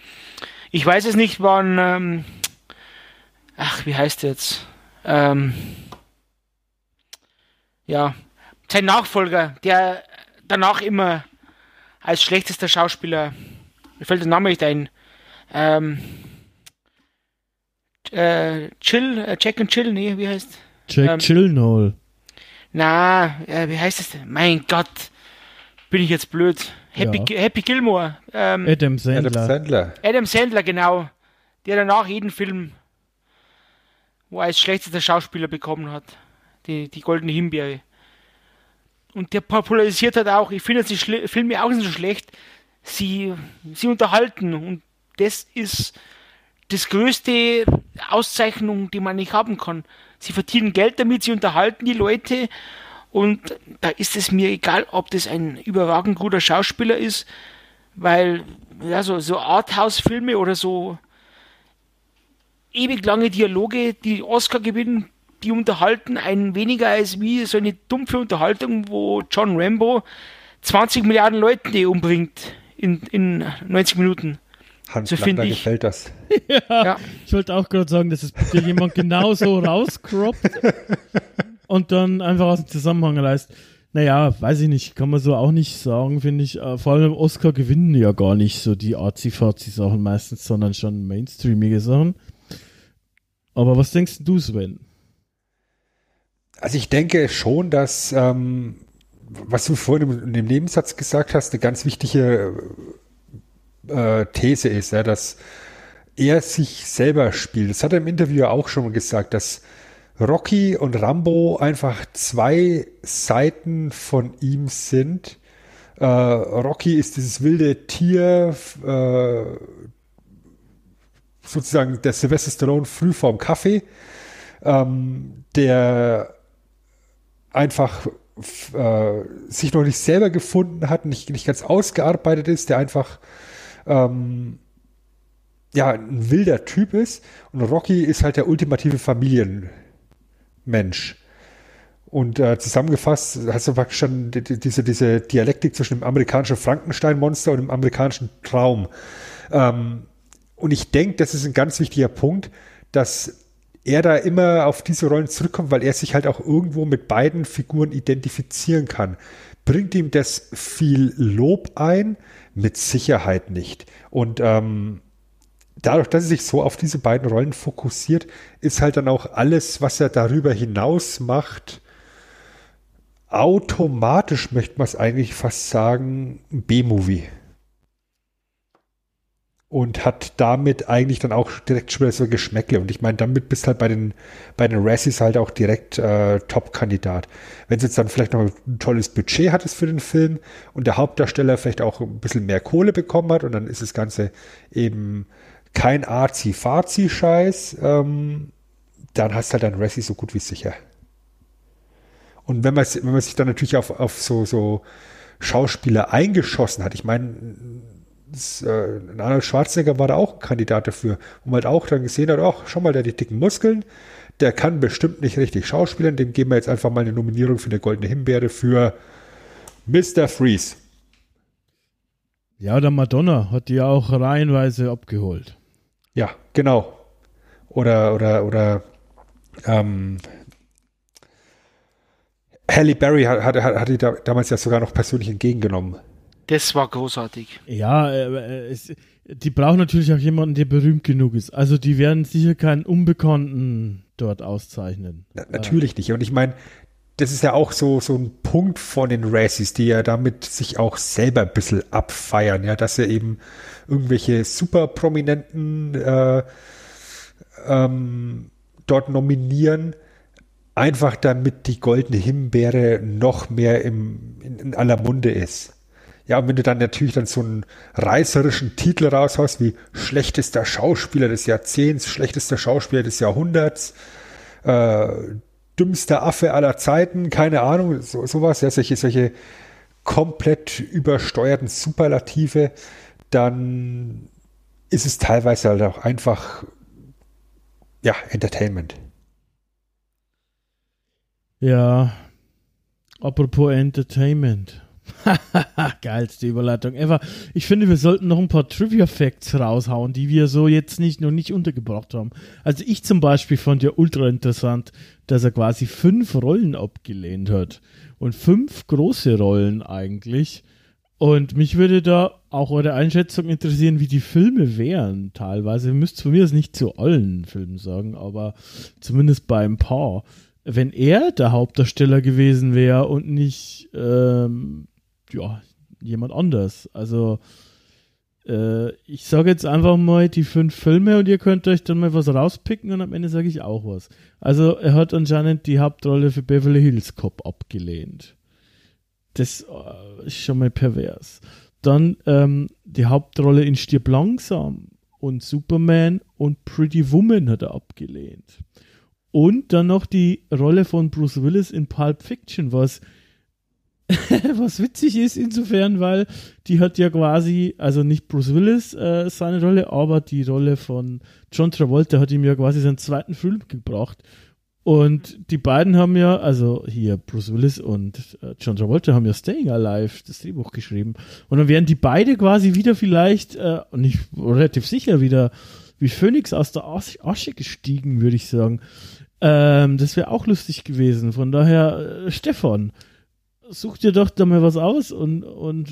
Ich weiß es nicht, wann. Ähm, ach, wie heißt der jetzt? Ähm, ja, sein Nachfolger, der danach immer als schlechtester Schauspieler, mir fällt der Name nicht ein, ähm, äh, Chill, äh, Jack and Chill, nee, wie heißt? Jack Ähm, Chillenhall. Na, äh, wie heißt es denn? Mein Gott, bin ich jetzt blöd. Happy, Ja. Happy Gilmore, ähm, Adam Sandler. Adam Sandler. Adam Sandler, genau, der danach jeden Film, wo er als schlechtester Schauspieler bekommen hat, die, die goldene Himbeere. Und der popularisiert hat auch, ich finde die Filme auch nicht so schlecht, sie, sie unterhalten und das ist das größte Auszeichnung, die man nicht haben kann. Sie verdienen Geld damit, sie unterhalten die Leute und da ist es mir egal, ob das ein überragend guter Schauspieler ist, weil ja, so, so Arthouse-Filme oder so ewig lange Dialoge, die Oscar gewinnen, die unterhalten einen weniger als wie so eine dumpfe Unterhaltung, wo John Rambo 20 Milliarden Leute umbringt in, in 90 Minuten. Hans So find Lackner ich. gefällt das. Ja. Ich wollte auch gerade sagen, dass es bitte jemand genau so rauskroppt und dann einfach aus dem Zusammenhang reißt. Naja, weiß ich nicht, kann man so auch nicht sagen, finde ich. Äh, Vor allem im Oscar gewinnen ja gar nicht so die Arzi-Fazi-Sachen meistens, sondern schon mainstreamige Sachen. Aber was denkst du, Sven? Also ich denke schon, dass, ähm, was du vorhin in dem Nebensatz gesagt hast, eine ganz wichtige äh, These ist, ja, dass er sich selber spielt. Das hat er im Interview auch schon gesagt, dass Rocky und Rambo einfach zwei Seiten von ihm sind. Äh, Rocky ist dieses wilde Tier, äh, sozusagen der Sylvester Stallone früh vorm Kaffee, ähm, der einfach äh, sich noch nicht selber gefunden hat, nicht, nicht ganz ausgearbeitet ist, der einfach ähm, ja, ein wilder Typ ist. Und Rocky ist halt der ultimative Familienmensch. Und äh, zusammengefasst hast du praktisch schon die, die, diese, diese Dialektik zwischen dem amerikanischen Frankenstein-Monster und dem amerikanischen Traum. Ähm, und ich denke, das ist ein ganz wichtiger Punkt, dass er da immer auf diese Rollen zurückkommt, weil er sich halt auch irgendwo mit beiden Figuren identifizieren kann. Bringt ihm das viel Lob ein? Mit Sicherheit nicht. Und ähm, dadurch, dass er sich so auf diese beiden Rollen fokussiert, ist halt dann auch alles, was er darüber hinaus macht, automatisch, möchte man es eigentlich fast sagen, B-Movie. Und hat damit eigentlich dann auch direkt schon wieder so Geschmäckle. Und ich meine, damit bist halt bei den, bei den Razzies halt auch direkt äh, Top-Kandidat. Wenn es jetzt dann vielleicht noch ein tolles Budget hattest für den Film und der Hauptdarsteller vielleicht auch ein bisschen mehr Kohle bekommen hat und dann ist das Ganze eben kein Arzi-Fazi-Scheiß, ähm, dann hast du halt ein Razzie so gut wie sicher. Und wenn man, wenn man sich dann natürlich auf, auf so, so Schauspieler eingeschossen hat, ich meine, das, äh, Arnold Schwarzenegger war da auch ein Kandidat dafür, wo man halt auch dann gesehen hat, ach, schau mal, der hat die dicken Muskeln, der kann bestimmt nicht richtig schauspielern, dem geben wir jetzt einfach mal eine Nominierung für eine goldene Himbeere für Mr. Freeze. Ja, der Madonna hat die ja auch reihenweise abgeholt. Ja, genau. Oder, oder, oder, ähm, Halle Berry hat, hat, hat, hat die da, damals ja sogar noch persönlich entgegengenommen. Das war großartig. Ja, äh, äh, es, die brauchen natürlich auch jemanden, der berühmt genug ist. Also die werden sicher keinen Unbekannten dort auszeichnen. Na, natürlich nicht. Und ich meine, das ist ja auch so, so ein Punkt von den Razzies, die ja damit sich auch selber ein bisschen abfeiern, ja, dass sie eben irgendwelche super prominenten äh, ähm, dort nominieren, einfach damit die goldene Himbeere noch mehr im, in, in aller Munde ist. Ja, und wenn du dann natürlich dann so einen reißerischen Titel raushaust wie schlechtester Schauspieler des Jahrzehnts, schlechtester Schauspieler des Jahrhunderts, äh, dümmster Affe aller Zeiten, keine Ahnung, so, sowas, ja, solche, solche komplett übersteuerten Superlative, dann ist es teilweise halt auch einfach, ja, Entertainment. Ja, apropos Entertainment. Geilste Überleitung ever. Ich finde, wir sollten noch ein paar Trivia-Facts raushauen, die wir so jetzt nicht noch nicht untergebracht haben. Also ich zum Beispiel fand ja ultra interessant, dass er quasi fünf Rollen abgelehnt hat. Und fünf große Rollen eigentlich. Und mich würde da auch eure Einschätzung interessieren, wie die Filme wären teilweise. Ihr müsst von mir das nicht zu allen Filmen sagen, aber zumindest bei ein paar. Wenn er der Hauptdarsteller gewesen wäre und nicht ähm, ja, jemand anders. Also äh, ich sage jetzt einfach mal die fünf Filme und ihr könnt euch dann mal was rauspicken und am Ende sage ich auch was. Also er hat anscheinend die Hauptrolle für Beverly Hills Cop abgelehnt. Das äh, ist schon mal pervers. Dann ähm, die Hauptrolle in Stirb langsam und Superman und Pretty Woman hat er abgelehnt. Und dann noch die Rolle von Bruce Willis in Pulp Fiction, was was witzig ist insofern, weil die hat ja quasi, also nicht Bruce Willis äh, seine Rolle, aber die Rolle von John Travolta hat ihm ja quasi seinen zweiten Film gebracht. Und die beiden haben ja, also hier Bruce Willis und äh, John Travolta haben ja Staying Alive, das Drehbuch geschrieben. Und dann wären die beide quasi wieder vielleicht, äh, und ich relativ sicher wieder wie Phoenix aus der Asche, Asche gestiegen, würde ich sagen. Ähm, das wäre auch lustig gewesen. Von daher, äh, Stefan, such dir doch da mal was aus und, und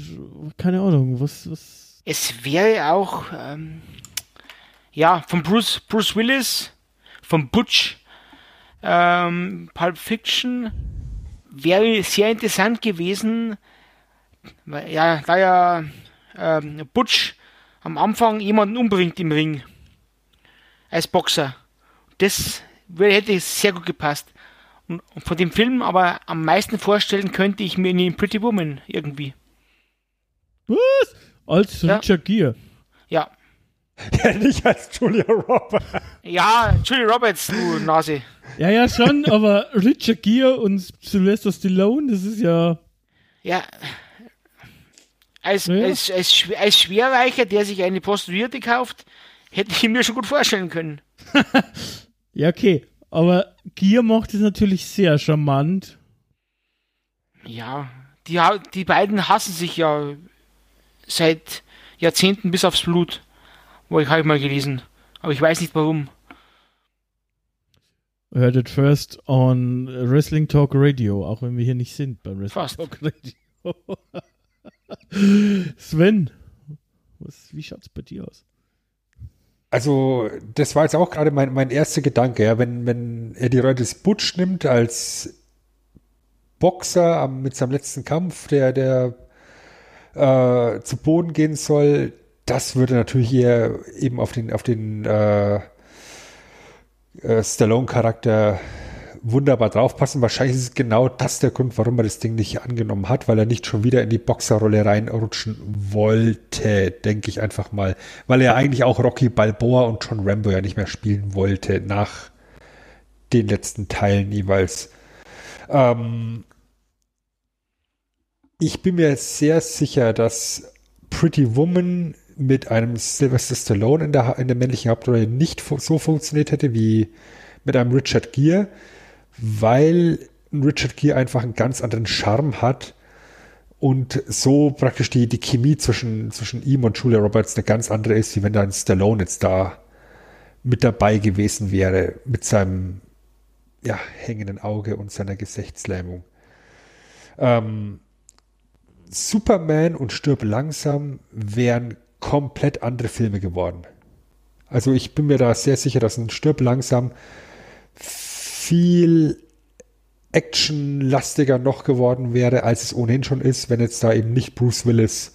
keine Ahnung, was, was. Es wäre auch, ähm, ja, von Bruce, Bruce Willis, von Butch, ähm, Pulp Fiction wäre sehr interessant gewesen, weil, ja, da ja ähm, Butch am Anfang jemanden umbringt im Ring als Boxer. Das hätte sehr gut gepasst. Und, von dem Film aber am meisten vorstellen könnte ich mir in Pretty Woman irgendwie. Was? Als Ja. Richard Gere. Ja. Ja, nicht als Julia Roberts. Ja, Julie Roberts, du Nase. Ja, ja, schon, aber Richard Gere und Sylvester Stallone, das ist ja. Ja. Als, Ja. als, als, als Schwerreicher, der sich eine Prostituierte kauft, hätte ich mir schon gut vorstellen können. Ja, okay. Aber Gere macht es natürlich sehr charmant. Ja, die, die beiden hassen sich ja seit Jahrzehnten bis aufs Blut. Wo ich habe mal gelesen. Aber ich weiß nicht warum. Heard it first on Wrestling Talk Radio, auch wenn wir hier nicht sind bei Wrestling Fast. Talk Radio. Sven, was, wie schaut's bei dir aus? Also, das war jetzt auch gerade mein, mein erster Gedanke, ja, wenn, wenn er die Rolle des Butch nimmt als Boxer am, mit seinem letzten Kampf, der, der äh, zu Boden gehen soll, das würde natürlich eher eben auf den, auf den äh, äh, Stallone-Charakter wunderbar draufpassen. Wahrscheinlich ist es genau das der Grund, warum er das Ding nicht angenommen hat, weil er nicht schon wieder in die Boxerrolle reinrutschen wollte, denke ich einfach mal. Weil er eigentlich auch Rocky Balboa und John Rambo ja nicht mehr spielen wollte nach den letzten Teilen jeweils. Ähm, ich bin mir sehr sicher, dass Pretty Woman mit einem Sylvester Stallone in der, in der männlichen Hauptrolle nicht so funktioniert hätte wie mit einem Richard Gere, weil Richard Gere einfach einen ganz anderen Charme hat und so praktisch die, die Chemie zwischen, zwischen ihm und Julia Roberts eine ganz andere ist, wie wenn da ein Stallone jetzt da mit dabei gewesen wäre, mit seinem ja, hängenden Auge und seiner Gesichtslähmung. Ähm, Superman und Stirb langsam wären komplett andere Filme geworden. Also ich bin mir da sehr sicher, dass ein Stirb langsam viel actionlastiger noch geworden wäre, als es ohnehin schon ist, wenn jetzt da eben nicht Bruce Willis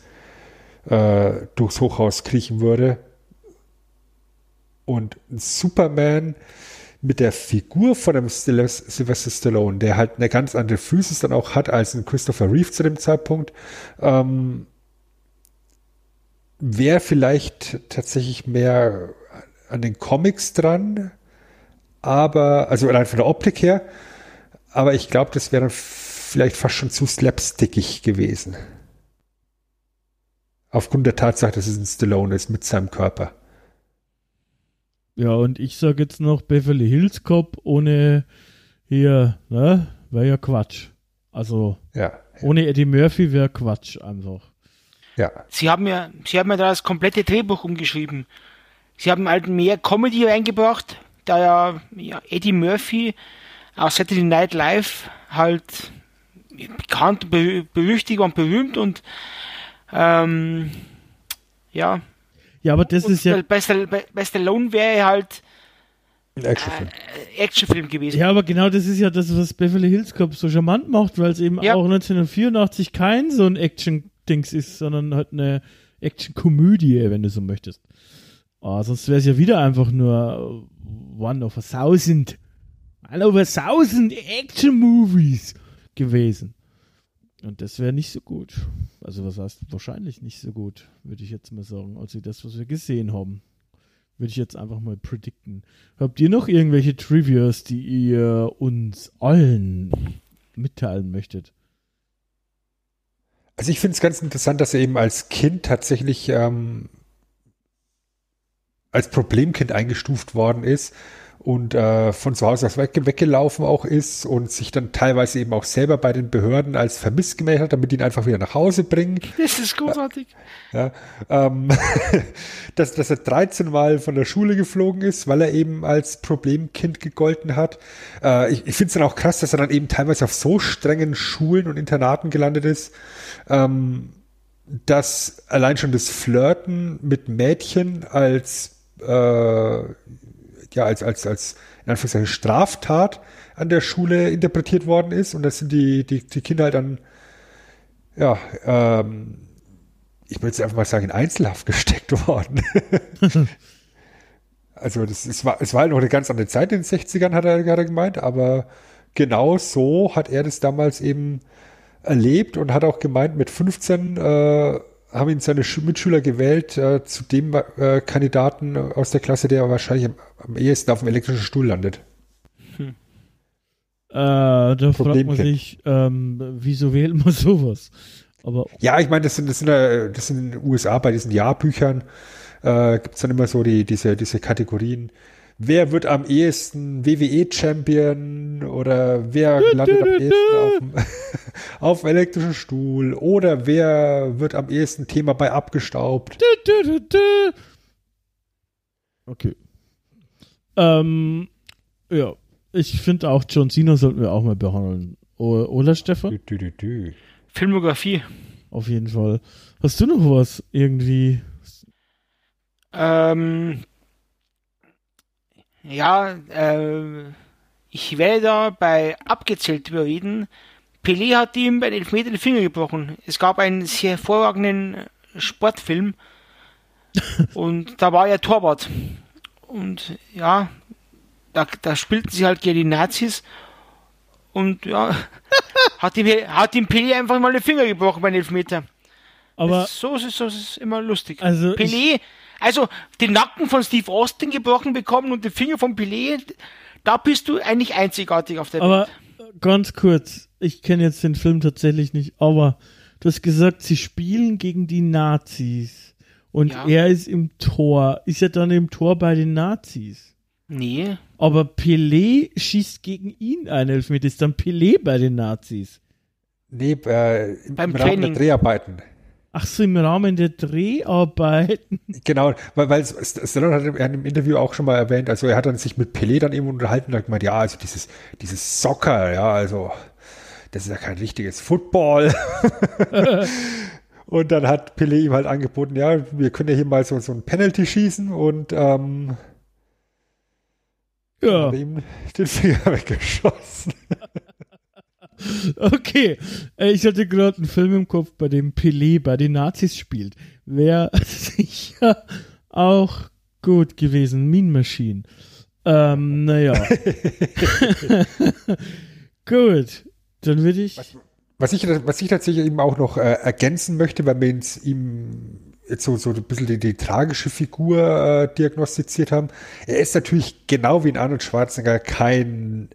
äh, durchs Hochhaus kriechen würde. Und Superman mit der Figur von Styl- Sylvester Stallone, der halt eine ganz andere Physis dann auch hat als ein Christopher Reeve zu dem Zeitpunkt, ähm, wäre vielleicht tatsächlich mehr an den Comics dran, aber, also allein von der Optik her, aber ich glaube, das wäre dann vielleicht fast schon zu slapstickig gewesen. Aufgrund der Tatsache, dass es ein Stallone ist mit seinem Körper. Ja, und ich sag jetzt noch Beverly Hills Cop ohne hier, ne? Wäre ja Quatsch. Also, Ja, ohne Eddie Murphy wäre Quatsch einfach. ja. Sie haben ja, sie haben ja da das komplette Drehbuch umgeschrieben. Sie haben halt mehr Comedy eingebracht, da ja, ja Eddie Murphy aus Saturday Night Live halt bekannt, be berüchtigt und berühmt und ähm, ja. Ja, aber das und ist ja. bei, bei, bei Stallone wäre halt Ein Actionfilm. äh, Actionfilm gewesen. Ja, aber genau das ist ja das, was Beverly Hills Cop so charmant macht, weil es eben Ja. auch 1984 kein so ein Action-Dings ist, sondern halt eine Action-Komödie, wenn du so möchtest. Ah, sonst wäre es ja wieder einfach nur One of a Thousand. One of a Thousand Action-Movies gewesen. Und das wäre nicht so gut. Also was heißt wahrscheinlich nicht so gut, würde ich jetzt mal sagen, als das, was wir gesehen haben. Würde ich jetzt einfach mal predikten. Habt ihr noch irgendwelche Trivias, die ihr uns allen mitteilen möchtet? Also ich finde es ganz interessant, dass er eben als Kind tatsächlich ähm, als Problemkind eingestuft worden ist und äh, von zu Hause aus weg, weggelaufen auch ist und sich dann teilweise eben auch selber bei den Behörden als vermisst gemeldet hat, damit die ihn einfach wieder nach Hause bringen. Das ist großartig. Ja, ähm, dass, dass er 13 Mal von der Schule geflogen ist, weil er eben als Problemkind gegolten hat. Äh, ich ich finde es dann auch krass, dass er dann eben teilweise auf so strengen Schulen und Internaten gelandet ist, ähm, dass allein schon das Flirten mit Mädchen als äh, ja als als als in Anführungszeichen Straftat an der Schule interpretiert worden ist und das sind die die die Kinder halt dann ja ähm, ich würde jetzt einfach mal sagen in Einzelhaft gesteckt worden. also das es war es war halt noch eine ganz andere Zeit in den 60ern hat er gerade gemeint, aber genau so hat er das damals eben erlebt und hat auch gemeint, mit 15 äh, haben ihn seine Sch Mitschüler gewählt äh, zu dem äh, Kandidaten aus der Klasse, der wahrscheinlich am, am ehesten auf dem elektrischen Stuhl landet. Äh, da fragt man sich, ähm, wieso wählt man sowas? Aber Ja, ich meine, das sind, das sind, äh, das sind in den USA bei diesen Jahrbüchern, äh, gibt es dann immer so die, diese, diese Kategorien. Wer wird am ehesten WWE-Champion oder wer landet am ehesten auf dem, auf dem elektrischen Stuhl oder wer wird am ehesten Thema bei abgestaubt? Okay. Ähm, ja, ich finde auch John Cena sollten wir auch mal behandeln. Oder Stefan? Filmografie. Auf jeden Fall. Hast du noch was irgendwie? Ähm, ja, äh, ich werde da bei abgezählt überreden. Pelé hat ihm bei den Elfmeter den Finger gebrochen. Es gab einen sehr hervorragenden Sportfilm und da war er Torwart. Und ja, da, da spielten sie halt gegen die Nazis und ja, hat ihm, hat ihm Pelé einfach mal den Finger gebrochen bei den Elfmeter. Aber so ist es, so ist es immer lustig. Also ich- Pelé, also den Nacken von Steve Austin gebrochen bekommen und den Finger von Pelé, da bist du eigentlich einzigartig auf der Aber Welt. ganz kurz, ich kenne jetzt den Film tatsächlich nicht, aber du hast gesagt, sie spielen gegen die Nazis und Ja. er ist im Tor. Ist er dann im Tor bei den Nazis? Nee, Aber Pelé schießt gegen ihn ein Elfmeter. Ist dann Pelé bei den Nazis? Nee, äh, im Beim Rahmen der Training. Dreharbeiten. Ach so, im Rahmen der Dreharbeiten. Genau, weil, weil St- Stallone hat er im Interview auch schon mal erwähnt, also er hat dann sich mit Pelé dann eben unterhalten und hat gemeint, ja, also dieses, dieses Soccer, ja, also das ist ja kein richtiges Football. und dann hat Pelé ihm halt angeboten, ja, wir können ja hier mal so, so ein Penalty schießen und ähm, Ja, hat ihm den Finger weggeschossen. okay. Äh, Ich hatte gerade einen Film im Kopf, bei dem Pelé bei den Nazis spielt. Wäre sicher auch gut gewesen. Mean Machine. Ähm, naja. gut. Dann würde ich. Was ich, was ich tatsächlich eben auch noch äh, ergänzen möchte, weil wir uns ihm jetzt so, so ein bisschen die, die tragische Figur äh, diagnostiziert haben. Er ist natürlich genau wie in Arnold Schwarzenegger kein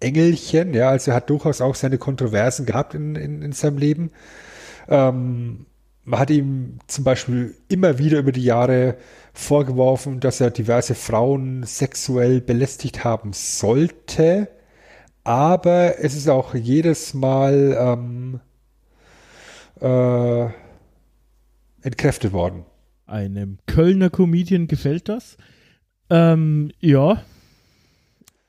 Engelchen, ja, also er hat durchaus auch seine Kontroversen gehabt in, in, in seinem Leben. Ähm, man hat ihm zum Beispiel immer wieder über die Jahre vorgeworfen, dass er diverse Frauen sexuell belästigt haben sollte. Aber es ist auch jedes Mal ähm, äh, entkräftet worden. Einem Kölner Comedian gefällt das. Ähm, ja.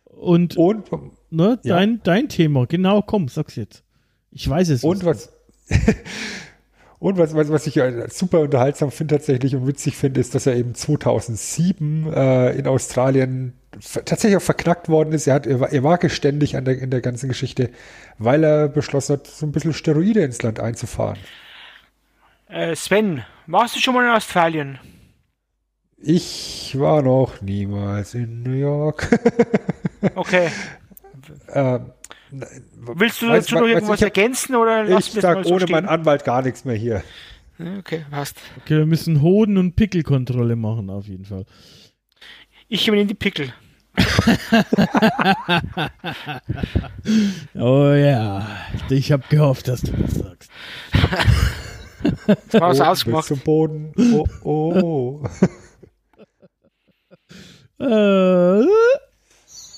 Und, Und, ne, ja. dein, dein Thema, genau, komm, sag's jetzt. Ich weiß es. und was, und was, was, was ich super unterhaltsam finde tatsächlich und witzig finde, ist, dass er eben 2007 äh, in Australien tatsächlich auch verknackt worden ist. Er, hat, er, war, er war geständig an der, in der ganzen Geschichte, weil er beschlossen hat, so ein bisschen Steroide ins Land einzufahren. äh, Sven, warst du schon mal in Australien? Ich war noch niemals in New York. Okay. Ähm, Willst du dazu noch irgendwas ich hab- ergänzen oder lass ich mir sag das mal so ohne stehen? meinen Anwalt gar nichts mehr hier. Okay, passt. Okay, wir müssen Hoden- und Pickelkontrolle machen, auf jeden Fall. Ich übernehme die Pickel. Oh ja, ich habe gehofft, dass du das sagst. Das war was Oh, ausgemacht. bis zum Boden. Oh, oh. Äh,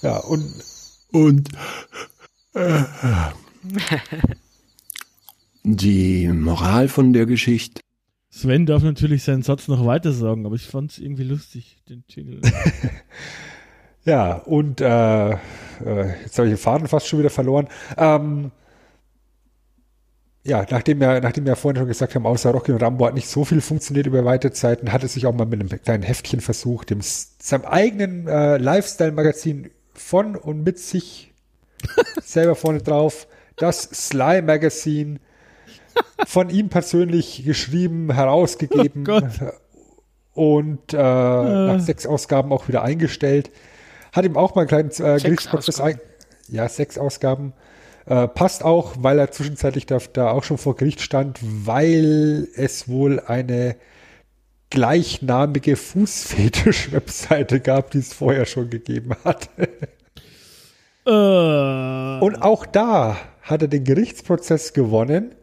Ja, und Und äh, die Moral von der Geschichte. Sven darf natürlich seinen Satz noch weiter sagen, aber ich fand es irgendwie lustig, den Jingle. ja, und äh, äh, jetzt habe ich den Faden fast schon wieder verloren. Ähm, ja, nachdem wir, nachdem wir vorhin schon gesagt haben, außer Rocky und Rambo hat nicht so viel funktioniert über weite Zeiten, hat es sich auch mal mit einem kleinen Heftchen versucht, dem, seinem eigenen äh, Lifestyle-Magazin von und mit sich selber vorne drauf, das Sly Magazine, von ihm persönlich geschrieben, herausgegeben Oh und äh, nach sechs Ausgaben auch wieder eingestellt. Hat ihm auch mal einen kleinen äh, Gerichtsprozess ein. Ja, sechs Ausgaben. Äh, passt auch, weil er zwischenzeitlich da, da auch schon vor Gericht stand, weil es wohl eine gleichnamige Fußfetisch-Webseite gab, die es vorher schon gegeben hat. äh, Und auch da hat er den Gerichtsprozess gewonnen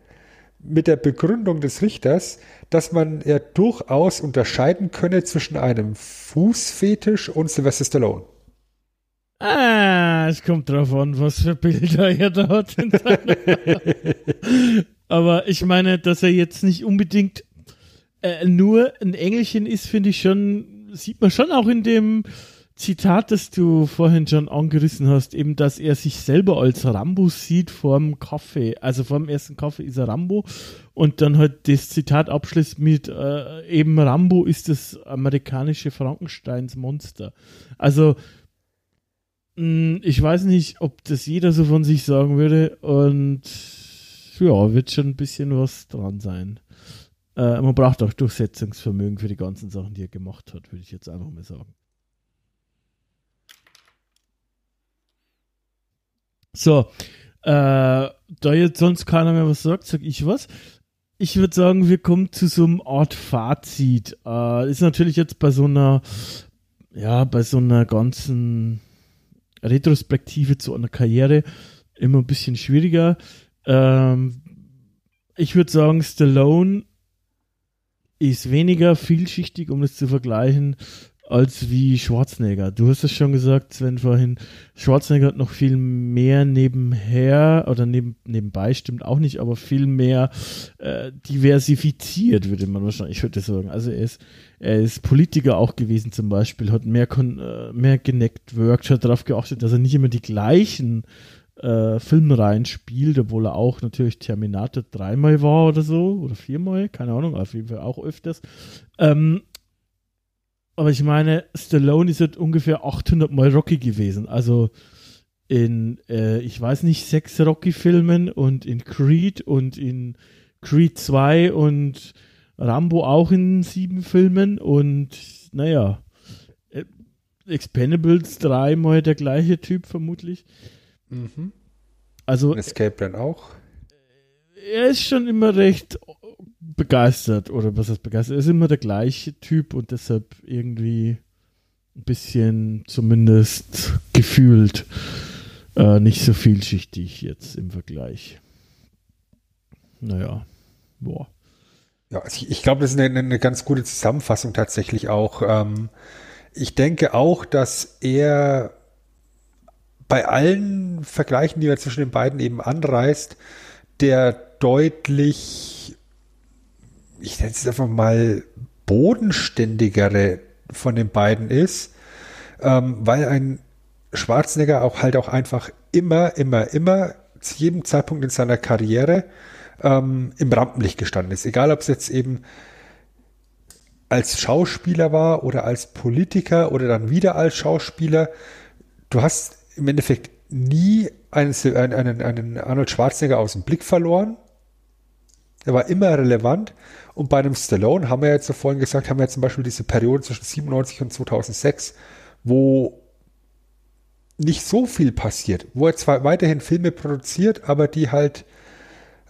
mit der Begründung des Richters, dass man ja durchaus unterscheiden könne zwischen einem Fußfetisch und Sylvester Stallone. Ah, es kommt drauf an, was für Bilder er da hat. Aber ich meine, dass er jetzt nicht unbedingt äh, nur ein Engelchen ist, finde ich schon, sieht man schon auch in dem Zitat, das du vorhin schon angerissen hast, eben, dass er sich selber als Rambo sieht vorm Kaffee. Also vorm ersten Kaffee ist er Rambo und dann halt das Zitat abschließt mit äh, eben Rambo ist das amerikanische Frankensteins Monster. Also mh, ich weiß nicht, ob das jeder so von sich sagen würde und ja, wird schon ein bisschen was dran sein. Äh, man braucht auch Durchsetzungsvermögen für die ganzen Sachen, die er gemacht hat, würde ich jetzt einfach mal sagen. So, äh, da jetzt sonst keiner mehr was sagt, sag ich was. Ich würde sagen, wir kommen zu so einem Art Fazit. Äh, ist natürlich jetzt bei so einer, ja, bei so einer ganzen Retrospektive zu einer Karriere immer ein bisschen schwieriger. Ähm, ich würde sagen, Stallone ist weniger vielschichtig, um das zu vergleichen, als wie Schwarzenegger. Du hast es schon gesagt, Sven, vorhin. Schwarzenegger hat noch viel mehr nebenher oder neben, nebenbei, stimmt auch nicht, aber viel mehr äh, diversifiziert, würde man wahrscheinlich heute sagen. Also er ist, er ist Politiker auch gewesen zum Beispiel, hat mehr, kon äh, mehr genetworked, hat darauf geachtet, dass er nicht immer die gleichen äh, Filmreihen spielt, obwohl er auch natürlich Terminator dreimal war oder so, oder viermal, keine Ahnung, auf jeden Fall auch öfters. Ähm, aber ich meine, Stallone ist halt ungefähr 800 Mal Rocky gewesen. Also in, äh, ich weiß nicht, sechs Rocky-Filmen und in Creed und in Creed 2 und Rambo auch in sieben Filmen und naja, äh, Expendables dreimal der gleiche Typ vermutlich. Mhm. Also Escape Plan auch. er ist schon immer recht begeistert oder was heißt begeistert? Er ist immer der gleiche Typ und deshalb irgendwie ein bisschen zumindest gefühlt äh, nicht so vielschichtig jetzt im Vergleich. Naja, boah. Ja, also ich, ich glaube, das ist eine, eine, ganz gute Zusammenfassung tatsächlich auch. Ähm, ich denke auch, dass er bei allen Vergleichen, die er zwischen den beiden eben anreißt, der deutlich, ich nenne es einfach mal, bodenständigere von den beiden ist, ähm, weil ein Schwarzenegger auch halt auch einfach immer, immer, immer zu jedem Zeitpunkt in seiner Karriere ähm, im Rampenlicht gestanden ist. Egal, ob es jetzt eben als Schauspieler war oder als Politiker oder dann wieder als Schauspieler. Du hast im Endeffekt nie einen, einen, einen Arnold Schwarzenegger aus dem Blick verloren. Er war immer relevant. Und bei einem Stallone haben wir jetzt so vorhin gesagt, haben wir zum Beispiel diese Periode zwischen 97 und 2006, wo nicht so viel passiert, wo er zwar weiterhin Filme produziert, aber die halt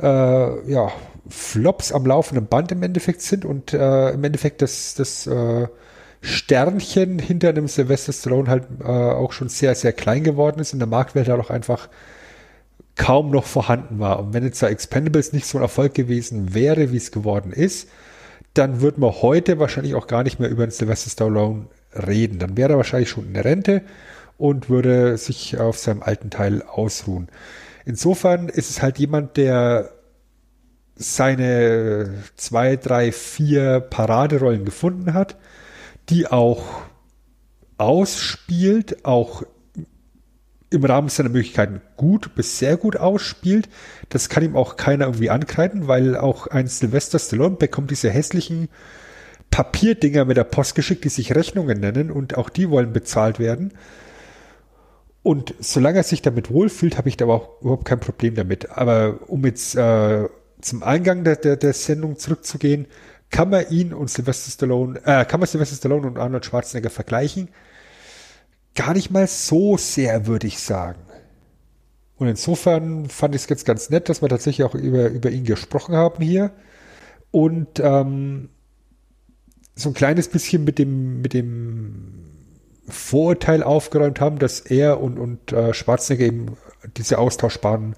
äh, ja, Flops am laufenden Band im Endeffekt sind und äh, im Endeffekt das, das äh, Sternchen hinter einem Sylvester Stallone halt äh, auch schon sehr, sehr klein geworden ist und der Marktwert halt auch einfach kaum noch vorhanden war. Und wenn jetzt da Expendables nicht so ein Erfolg gewesen wäre, wie es geworden ist, dann würde man heute wahrscheinlich auch gar nicht mehr über den Sylvester Stallone reden. Dann wäre er wahrscheinlich schon in der Rente und würde sich auf seinem alten Teil ausruhen. Insofern ist es halt jemand, der seine zwei, drei, vier Paraderollen gefunden hat, die auch ausspielt, auch im Rahmen seiner Möglichkeiten gut bis sehr gut ausspielt. Das kann ihm auch keiner irgendwie ankreiden, weil auch ein Sylvester Stallone bekommt diese hässlichen Papierdinger mit der Post geschickt, die sich Rechnungen nennen und auch die wollen bezahlt werden. Und solange er sich damit wohlfühlt, habe ich da auch überhaupt kein Problem damit. Aber um jetzt äh, zum Eingang der, der, der Sendung zurückzugehen, kann man ihn und Sylvester Stallone, äh, kann man Sylvester Stallone und Arnold Schwarzenegger vergleichen? Gar nicht mal so sehr, würde ich sagen. Und insofern fand ich es jetzt ganz nett, dass wir tatsächlich auch über, über ihn gesprochen haben hier. Und ähm, so ein kleines bisschen mit dem, mit dem Vorurteil aufgeräumt haben, dass er und, und äh, Schwarzenegger eben diese austauschbaren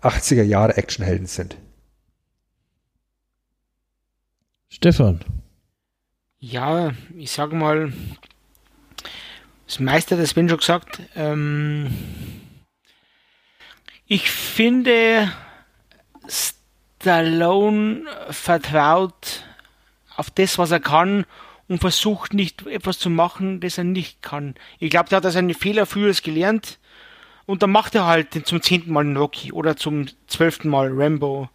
80er Jahre Actionhelden sind. Stefan. Ja, ich sage mal, das meiste das Ben schon gesagt. Ähm, ich finde, Stallone vertraut auf das, was er kann und versucht nicht etwas zu machen, das er nicht kann. Ich glaube, der hat seine Fehler früher gelernt und dann macht er halt zum zehnten Mal einen Rocky oder zum zwölften Mal Rambo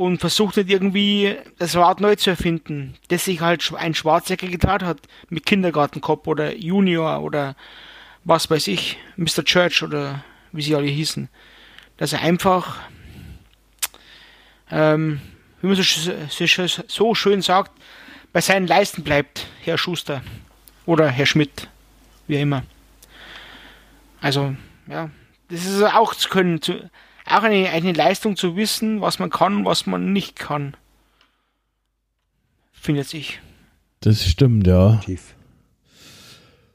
und versucht nicht irgendwie das Rad neu zu erfinden, das sich halt ein Schwarzjäger getan hat mit Kindergartenkopf oder Junior oder was weiß ich, Mr. Church oder wie sie alle hießen. Dass er einfach, ähm, wie man so, so, so schön sagt, bei seinen Leisten bleibt, Herr Schuster oder Herr Schmidt, wie immer. Also, ja, das ist auch zu können, zu, auch eine, eine Leistung zu wissen, was man kann, was man nicht kann. Findet sich. Das stimmt, ja. Tief.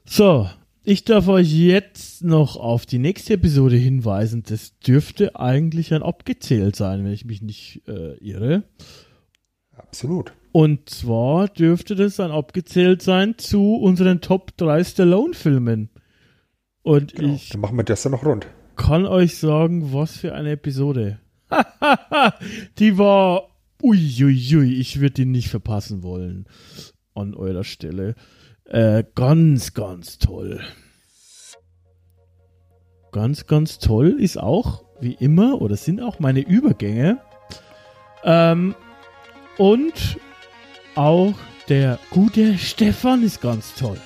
So, ich darf euch jetzt noch auf die nächste Episode hinweisen. Das dürfte eigentlich ein abgezählt sein, wenn ich mich nicht äh, irre. Absolut. Und zwar dürfte das dann abgezählt sein zu unseren Top 3 Stallone-Filmen. Und Genau. ich Dann machen wir das dann noch rund. Kann euch sagen, was für eine Episode. die war. Uiuiui, ui, ich würde die nicht verpassen wollen. An eurer Stelle. Äh, ganz, ganz toll. Ganz, ganz toll ist auch, wie immer, oder sind auch meine Übergänge. Ähm, und auch der gute Stefan ist ganz toll.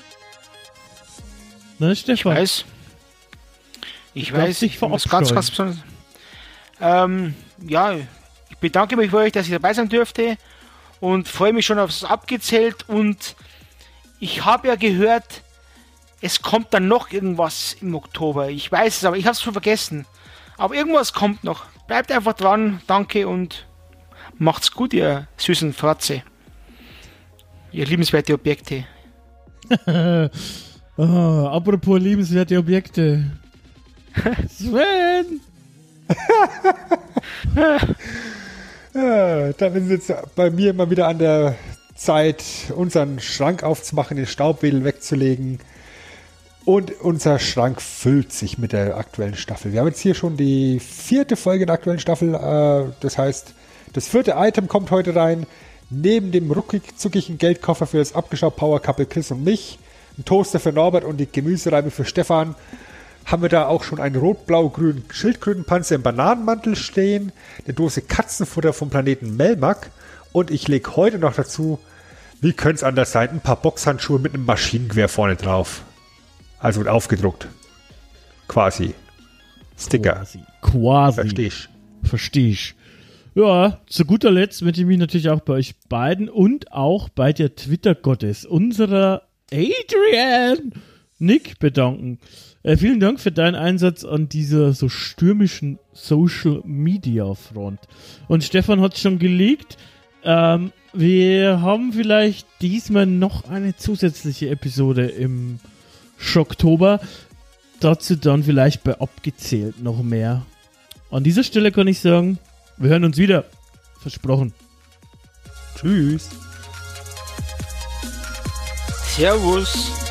Ne, Ich Stefan? weiß. Ich weiß, ich muss ganz, ganz besonders. Ähm, ja, ich bedanke mich für euch, dass ich dabei sein dürfte und freue mich schon aufs Abgezählt und ich habe ja gehört, es kommt dann noch irgendwas im Oktober. Ich weiß es, aber ich habe es schon vergessen. Aber irgendwas kommt noch. Bleibt einfach dran, danke und macht's gut, ihr süßen Fratze. Ihr liebenswerte Objekte. Ah, apropos liebenswerte Objekte. Sven! Ja, dann ist jetzt bei mir mal wieder an der Zeit, unseren Schrank aufzumachen, den Staubwedel wegzulegen. Und unser Schrank füllt sich mit der aktuellen Staffel. Wir haben jetzt hier schon die vierte Folge der aktuellen Staffel. Äh, das heißt, das vierte Item kommt heute rein. Neben dem ruckig-zuckigen Geldkoffer für das Abgeschau Power Couple Chris und mich, ein Toaster für Norbert und die Gemüsereibe für Stefan, haben wir da auch schon einen rot-blau-grünen Schildkrötenpanzer im Bananenmantel stehen, eine Dose Katzenfutter vom Planeten Melmac und ich lege heute noch dazu, wie könnte es anders sein, ein paar Boxhandschuhe mit einem Maschinengewehr vorne drauf. Also aufgedruckt. Quasi. Sticker. Quasi. Quasi. Verstehst Versteh ich. Ja, zu guter Letzt möchte ich mich natürlich auch bei euch beiden und auch bei der Twitter-Gottes unserer Adrian Nick bedanken. Äh, vielen Dank für deinen Einsatz an dieser so stürmischen Social Media Front. Und Stefan hat schon gelegt. Ähm, wir haben vielleicht diesmal noch eine zusätzliche Episode im Schocktober. Dazu dann vielleicht bei abgezählt noch mehr. An dieser Stelle kann ich sagen, wir hören uns wieder. Versprochen. Tschüss. Servus.